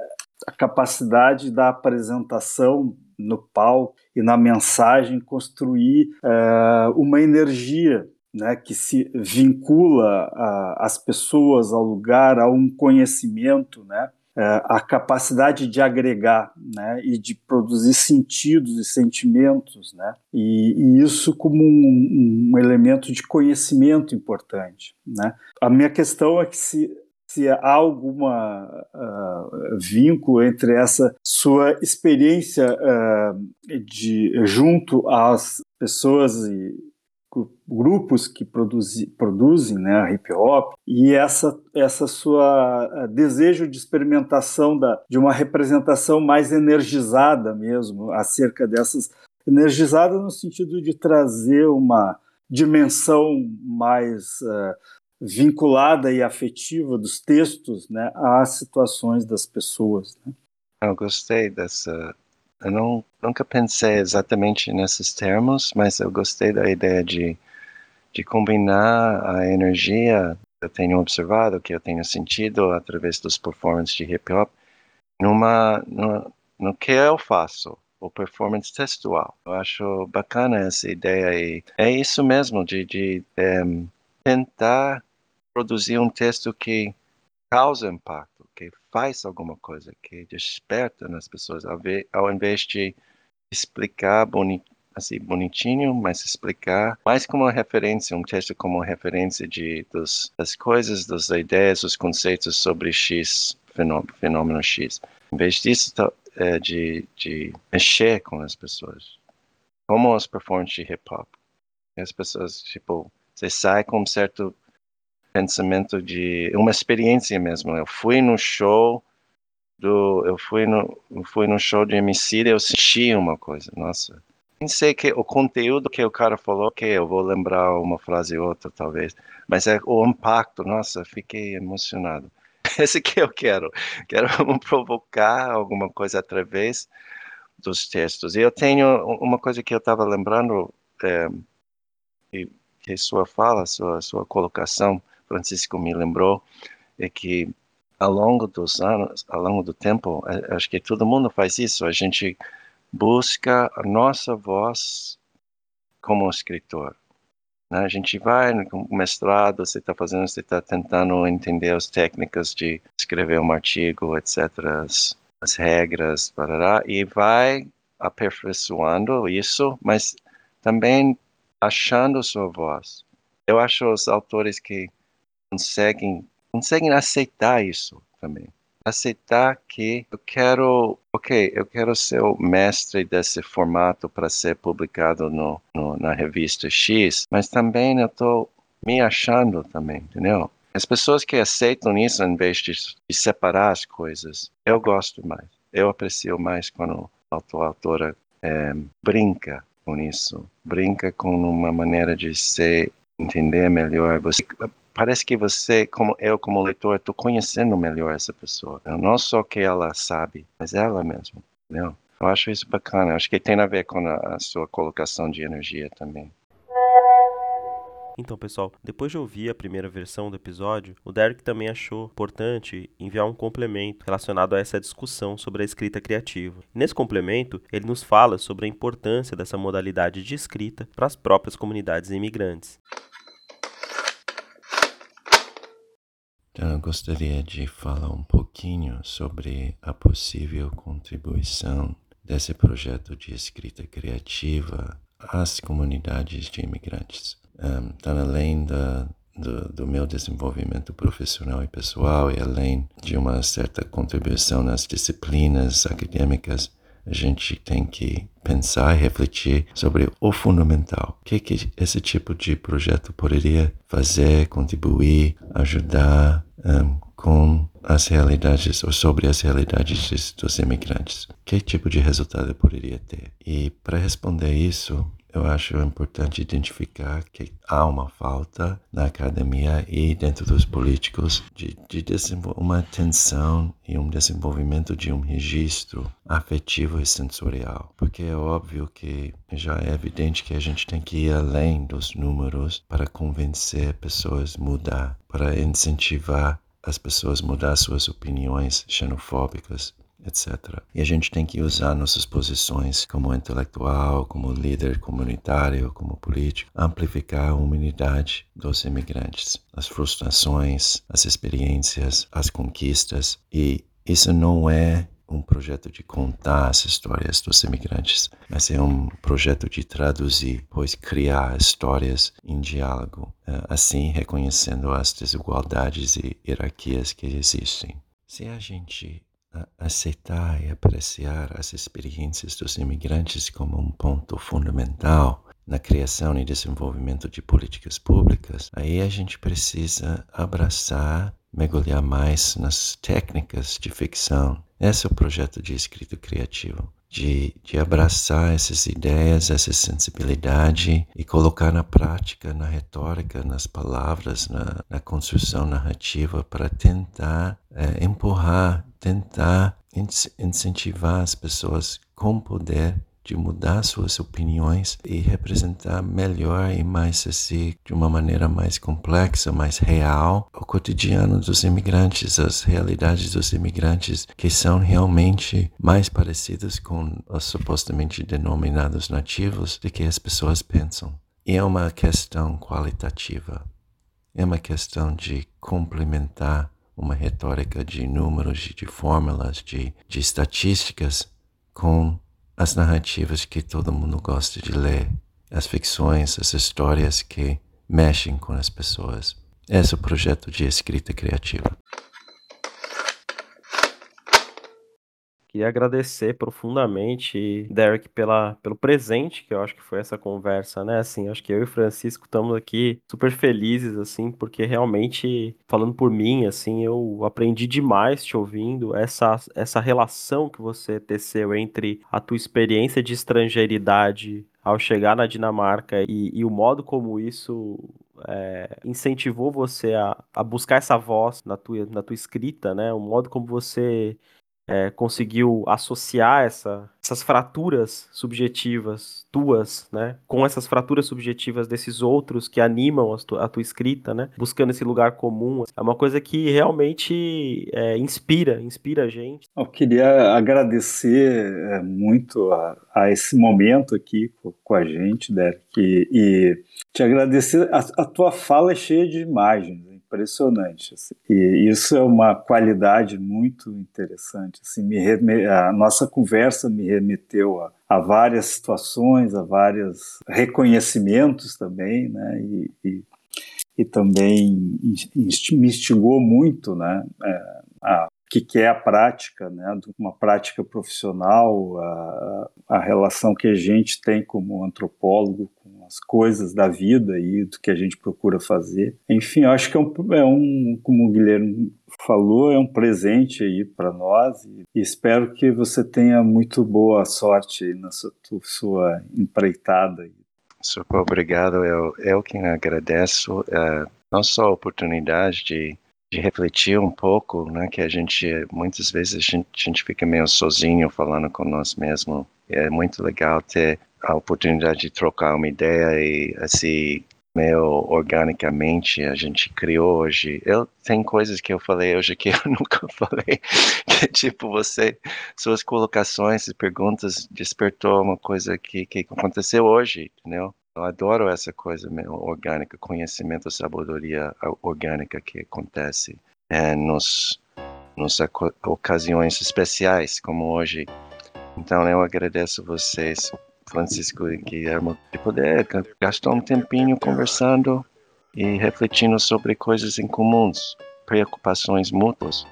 a capacidade da apresentação no palco e na mensagem construir uh, uma energia né, que se vincula às pessoas, ao lugar, a um conhecimento, né, é, a capacidade de agregar né, e de produzir sentidos e sentimentos, né, e, e isso como um, um, elemento de conhecimento importante. Né. A minha questão é que se, se há alguma uh, vínculo entre essa sua experiência uh, de junto às pessoas e grupos que produzi, produzem né, hip hop e essa essa sua eh, desejo de experimentação da, de uma representação mais energizada mesmo acerca dessas energizada no sentido de trazer uma dimensão mais uh, vinculada e afetiva dos textos né, às situações das pessoas. Né? Eu gostei dessa eu não, nunca pensei exatamente nesses termos, mas eu gostei da ideia de, de combinar a energia que eu tenho observado, que eu tenho sentido através dos performances de hip hop, numa, no, no que eu faço, o performance textual. Eu acho bacana essa ideia e é isso mesmo, de, de um, tentar produzir um texto que causa impacto que faz alguma coisa, que desperta nas pessoas, ao, ver, ao invés de explicar boni, assim, bonitinho, mas explicar mais como referência, um texto como referência de, dos, das coisas, das ideias, dos conceitos sobre X, fenômeno, fenômeno X. Em vez disso, é, de, de mexer com as pessoas. Como as performances de hip hop. As pessoas, tipo, você sai com um certo pensamento de uma experiência mesmo. Eu fui no show do, eu fui no, fui no show de MC, eu senti uma coisa. Nossa, pensei que o conteúdo que o cara falou, que eu vou lembrar uma frase ou outra talvez, mas é o impacto. Nossa, fiquei emocionado. *laughs* Esse que eu quero. Quero *laughs* provocar alguma coisa através dos textos. E eu tenho uma coisa que eu estava lembrando, é, que sua fala, sua, sua colocação, Francisco me lembrou, é que ao longo dos anos, ao longo do tempo, é, acho que todo mundo faz isso, a gente busca a nossa voz como escritor. Né? A gente vai no mestrado, você está fazendo, você está tentando entender as técnicas de escrever um artigo, etc., as, as regras, parará, e vai aperfeiçoando isso, mas também achando sua voz. Eu acho os autores que conseguem conseguem aceitar isso também. Aceitar que eu quero, ok, eu quero ser o mestre desse formato para ser publicado no, no, na revista X, mas também eu estou me achando também, entendeu? As pessoas que aceitam isso em vez de, de separar as coisas, eu gosto mais. Eu aprecio mais quando a autora é, brinca com isso, brinca com uma maneira de ser, entender melhor. Você parece que você, como eu como leitor, estou conhecendo melhor essa pessoa. Não só que ela sabe, mas ela mesma. Entendeu? Eu acho isso bacana. Acho que tem a ver com a, a sua colocação de energia também. Então, pessoal, depois de ouvir a primeira versão do episódio, o Derek também achou importante enviar um complemento relacionado a essa discussão sobre a escrita criativa. Nesse complemento, ele nos fala sobre a importância dessa modalidade de escrita para as próprias comunidades imigrantes. Então, eu gostaria de falar um pouquinho sobre a possível contribuição desse projeto de escrita criativa às comunidades de imigrantes. Um, então, além da, do, do, meu desenvolvimento profissional e pessoal e além de uma certa contribuição nas disciplinas acadêmicas, a gente tem que pensar e refletir sobre o fundamental. O que, que esse tipo de projeto poderia fazer, contribuir, ajudar um, com as realidades ou sobre as realidades dos imigrantes. Que tipo de resultado poderia ter? E para responder isso, eu acho importante identificar que há uma falta na academia e dentro dos políticos de, de uma tensão e um desenvolvimento de um registro afetivo e sensorial. Porque é óbvio que já é evidente que a gente tem que ir além dos números para convencer pessoas a mudar, para incentivar as pessoas a mudar suas opiniões xenofóbicas etc. E a gente tem que usar nossas posições como intelectual, como líder comunitário, como político, amplificar a humanidade dos imigrantes, as frustrações, as experiências, as conquistas. E isso não é um projeto de contar as histórias dos imigrantes, mas é um projeto de traduzir, pois criar histórias em diálogo, eh, assim reconhecendo as desigualdades e hierarquias que existem. Se a gente aceitar e apreciar as experiências dos imigrantes como um ponto fundamental na criação e desenvolvimento de políticas públicas, aí a gente precisa abraçar, mergulhar mais nas técnicas de ficção. Esse é o projeto de escrito criativo de, de abraçar essas ideias, essa sensibilidade e colocar na prática, na retórica, nas palavras, na, na construção narrativa para tentar é, empurrar, tentar incentivar as pessoas com poder de mudar suas opiniões e representar melhor e mais assim, de uma maneira mais complexa, mais real, o cotidiano dos imigrantes, as realidades dos imigrantes que são realmente mais parecidas com os supostamente denominados nativos do que as pessoas pensam. E é uma questão qualitativa. É uma questão de complementar uma retórica de números, de fórmulas, de, de estatísticas com as narrativas que todo mundo gosta de ler, as ficções, as histórias que mexem com as pessoas. Esse é o projeto de escrita criativa. Queria agradecer profundamente, Derek, pela, pelo presente que eu acho que foi essa conversa, né? Assim, acho que eu e o Francisco estamos aqui super felizes, assim, porque realmente, falando por mim, assim, eu aprendi demais te ouvindo, essa, essa relação que você teceu entre a tua experiência de estrangeiridade ao chegar na Dinamarca e, e o modo como isso é, incentivou você a, a buscar essa voz na tua, na tua escrita, né? O modo como você é, conseguiu associar essa, essas fraturas subjetivas tuas, né, com essas fraturas subjetivas desses outros que animam a tua, a tua escrita, né, buscando esse lugar comum, é uma coisa que realmente é, inspira, inspira a gente. Eu queria agradecer é, muito a, a, esse momento aqui com, a gente, Derek, e, e te agradecer. A, a tua fala é cheia de imagens impressionante. Assim. E isso é uma qualidade muito interessante. Assim, me a nossa conversa me remeteu a, a, várias situações, a vários reconhecimentos também, né? E, e, e também me instigou muito, né? É, a que, que é a prática, né, uma prática profissional, a, a relação que a gente tem como antropólogo com as coisas da vida e do que a gente procura fazer. Enfim, acho que é um, é um como o Guilherme falou, é um presente aí para nós e, espero que você tenha muito boa sorte na sua, sua empreitada. Super obrigado, eu, eu que agradeço uh, não só a oportunidade de de refletir um pouco, né? Que a gente, muitas vezes, a gente, a gente fica meio sozinho falando com nós mesmos. É muito legal ter a oportunidade de trocar uma ideia e, assim, meio organicamente a gente criou hoje. Eu tem coisas que eu falei hoje que *laughs* eu nunca falei. Que, tipo, você, suas colocações e perguntas despertou uma coisa que, que aconteceu hoje, entendeu? Eu adoro essa coisa meio orgânica, conhecimento, sabedoria orgânica que acontece é, nos, nos ocasiões especiais, como hoje. Então eu agradeço vocês, Francisco e Guilherme, de poder gastar um tempinho conversando e refletindo sobre coisas em comuns, preocupações mútuas.